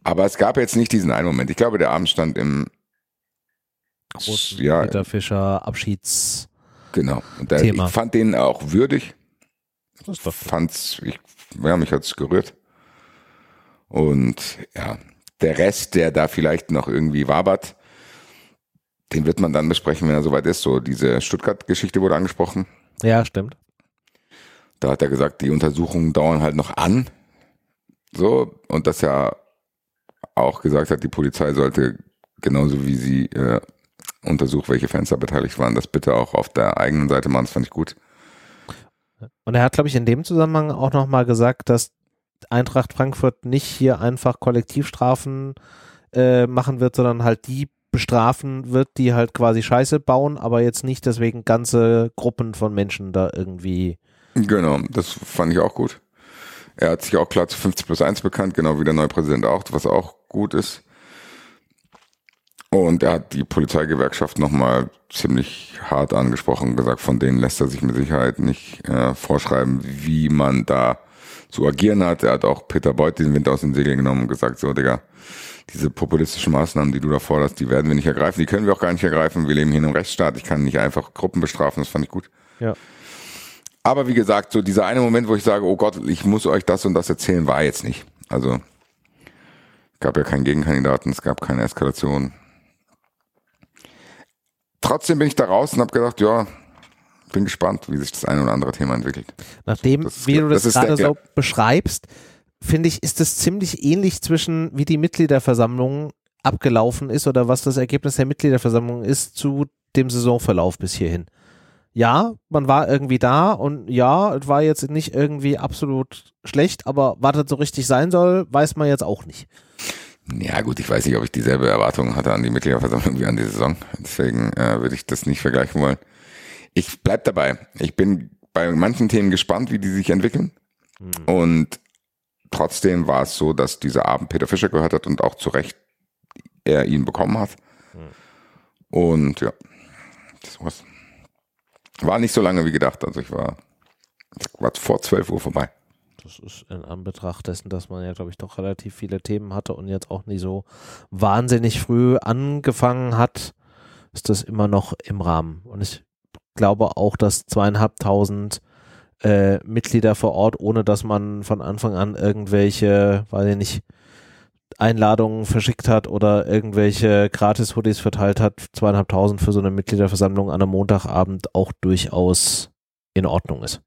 Aber es gab jetzt nicht diesen einen Moment. Ich glaube, der Abend stand im Großen ja, Peter Fischer Abschieds. genau. Und der, Thema. ich fand den auch würdig. Das ist doch Fand's, ich, ja, mich hat's gerührt. Und ja, der Rest, der da vielleicht noch irgendwie wabert, den wird man dann besprechen, wenn er soweit ist. So, diese Stuttgart-Geschichte wurde angesprochen. Ja, stimmt. Da hat er gesagt, die Untersuchungen dauern halt noch an. So, und dass er auch gesagt hat, die Polizei sollte genauso wie sie äh, untersucht, welche Fans da beteiligt waren, das bitte auch auf der eigenen Seite machen. Das fand ich gut. Und er hat, glaube ich, in dem Zusammenhang auch nochmal gesagt, dass Eintracht Frankfurt nicht hier einfach Kollektivstrafen äh, machen wird, sondern halt die bestrafen wird, die halt quasi Scheiße bauen, aber jetzt nicht deswegen ganze Gruppen von Menschen da irgendwie. Genau, das fand ich auch gut. Er hat sich auch klar zu 50 plus 1 bekannt, genau wie der neue Präsident auch, was auch gut ist. Und er hat die Polizeigewerkschaft nochmal ziemlich hart angesprochen und gesagt, von denen lässt er sich mit Sicherheit nicht äh, vorschreiben, wie man da zu agieren hat. Er hat auch Peter Beuth den Wind aus den Segeln genommen und gesagt, so Digga, diese populistischen Maßnahmen, die du da forderst, die werden wir nicht ergreifen, die können wir auch gar nicht ergreifen. Wir leben hier in einem Rechtsstaat, ich kann nicht einfach Gruppen bestrafen, das fand ich gut. Ja. Aber wie gesagt, so dieser eine Moment, wo ich sage, oh Gott, ich muss euch das und das erzählen, war jetzt nicht. Also gab ja keinen Gegenkandidaten, es gab keine Eskalation. Trotzdem bin ich da raus und habe gedacht, ja, bin gespannt, wie sich das eine oder andere Thema entwickelt. Nachdem, ist- wie du das, das gerade der- so beschreibst, finde ich, ist es ziemlich ähnlich zwischen, wie die Mitgliederversammlung abgelaufen ist oder was das Ergebnis der Mitgliederversammlung ist zu dem Saisonverlauf bis hierhin. Ja, man war irgendwie da und ja, es war jetzt nicht irgendwie absolut schlecht, aber was das so richtig sein soll, weiß man jetzt auch nicht. Ja gut, ich weiß nicht, ob ich dieselbe Erwartung hatte an die Mitgliederversammlung wie an die Saison. Deswegen äh, würde ich das nicht vergleichen wollen. Ich bleib dabei. Ich bin bei manchen Themen gespannt, wie die sich entwickeln. Und trotzdem war es so, dass dieser Abend Peter Fischer gehört hat und auch zu Recht er ihn bekommen hat. Und ja, das war's. War nicht so lange wie gedacht. Also ich war, war vor 12 Uhr vorbei. Das ist in Anbetracht dessen, dass man ja, glaube ich, doch relativ viele Themen hatte und jetzt auch nicht so wahnsinnig früh angefangen hat, ist das immer noch im Rahmen. Und ich glaube auch, dass zweieinhalbtausend äh, Mitglieder vor Ort, ohne dass man von Anfang an irgendwelche, weiß ich nicht, Einladungen verschickt hat oder irgendwelche Gratis-Hoodies verteilt hat, zweieinhalbtausend für so eine Mitgliederversammlung an einem Montagabend auch durchaus in Ordnung ist.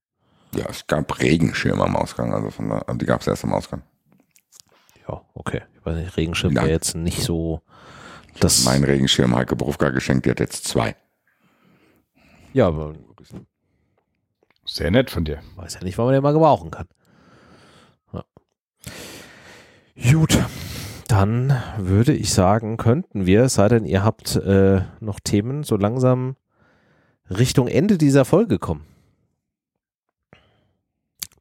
Ja, es gab Regenschirme am Ausgang, also von da, die gab es erst am Ausgang. Ja, okay. Ich weiß nicht, Regenschirm Ja. wäre jetzt nicht so das. Mein Regenschirm Heike Berufka geschenkt, die hat jetzt zwei. ja, aber Sehr nett von dir. weiß ja nicht, wann man den mal gebrauchen kann. Ja. Gut, dann würde ich sagen, könnten wir, es sei denn, ihr habt äh, noch Themen, so langsam Richtung Ende dieser Folge kommen.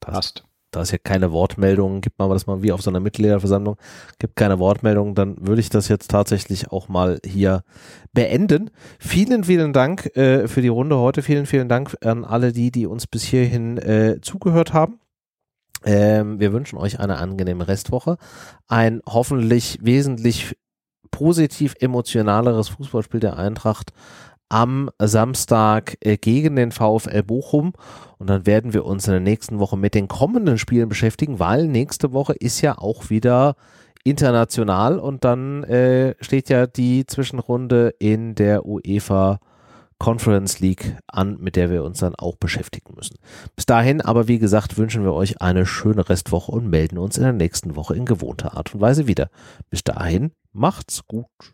Das, Passt. da es ja keine Wortmeldungen gibt, machen wir das mal wie auf so einer Mitgliederversammlung, gibt keine Wortmeldungen, dann würde ich das jetzt tatsächlich auch mal hier beenden. Vielen, vielen Dank äh, für die Runde heute. Vielen, vielen Dank an alle die, die uns bis hierhin äh, zugehört haben. Ähm, wir wünschen euch eine angenehme Restwoche. Ein hoffentlich wesentlich positiv emotionaleres Fußballspiel der Eintracht am Samstag äh, gegen den VfL Bochum. Und dann werden wir uns in der nächsten Woche mit den kommenden Spielen beschäftigen, weil nächste Woche ist ja auch wieder international und dann äh, steht ja die Zwischenrunde in der UEFA Conference League an, mit der wir uns dann auch beschäftigen müssen. Bis dahin aber, wie gesagt, wünschen wir euch eine schöne Restwoche und melden uns in der nächsten Woche in gewohnter Art und Weise wieder. Bis dahin, macht's gut.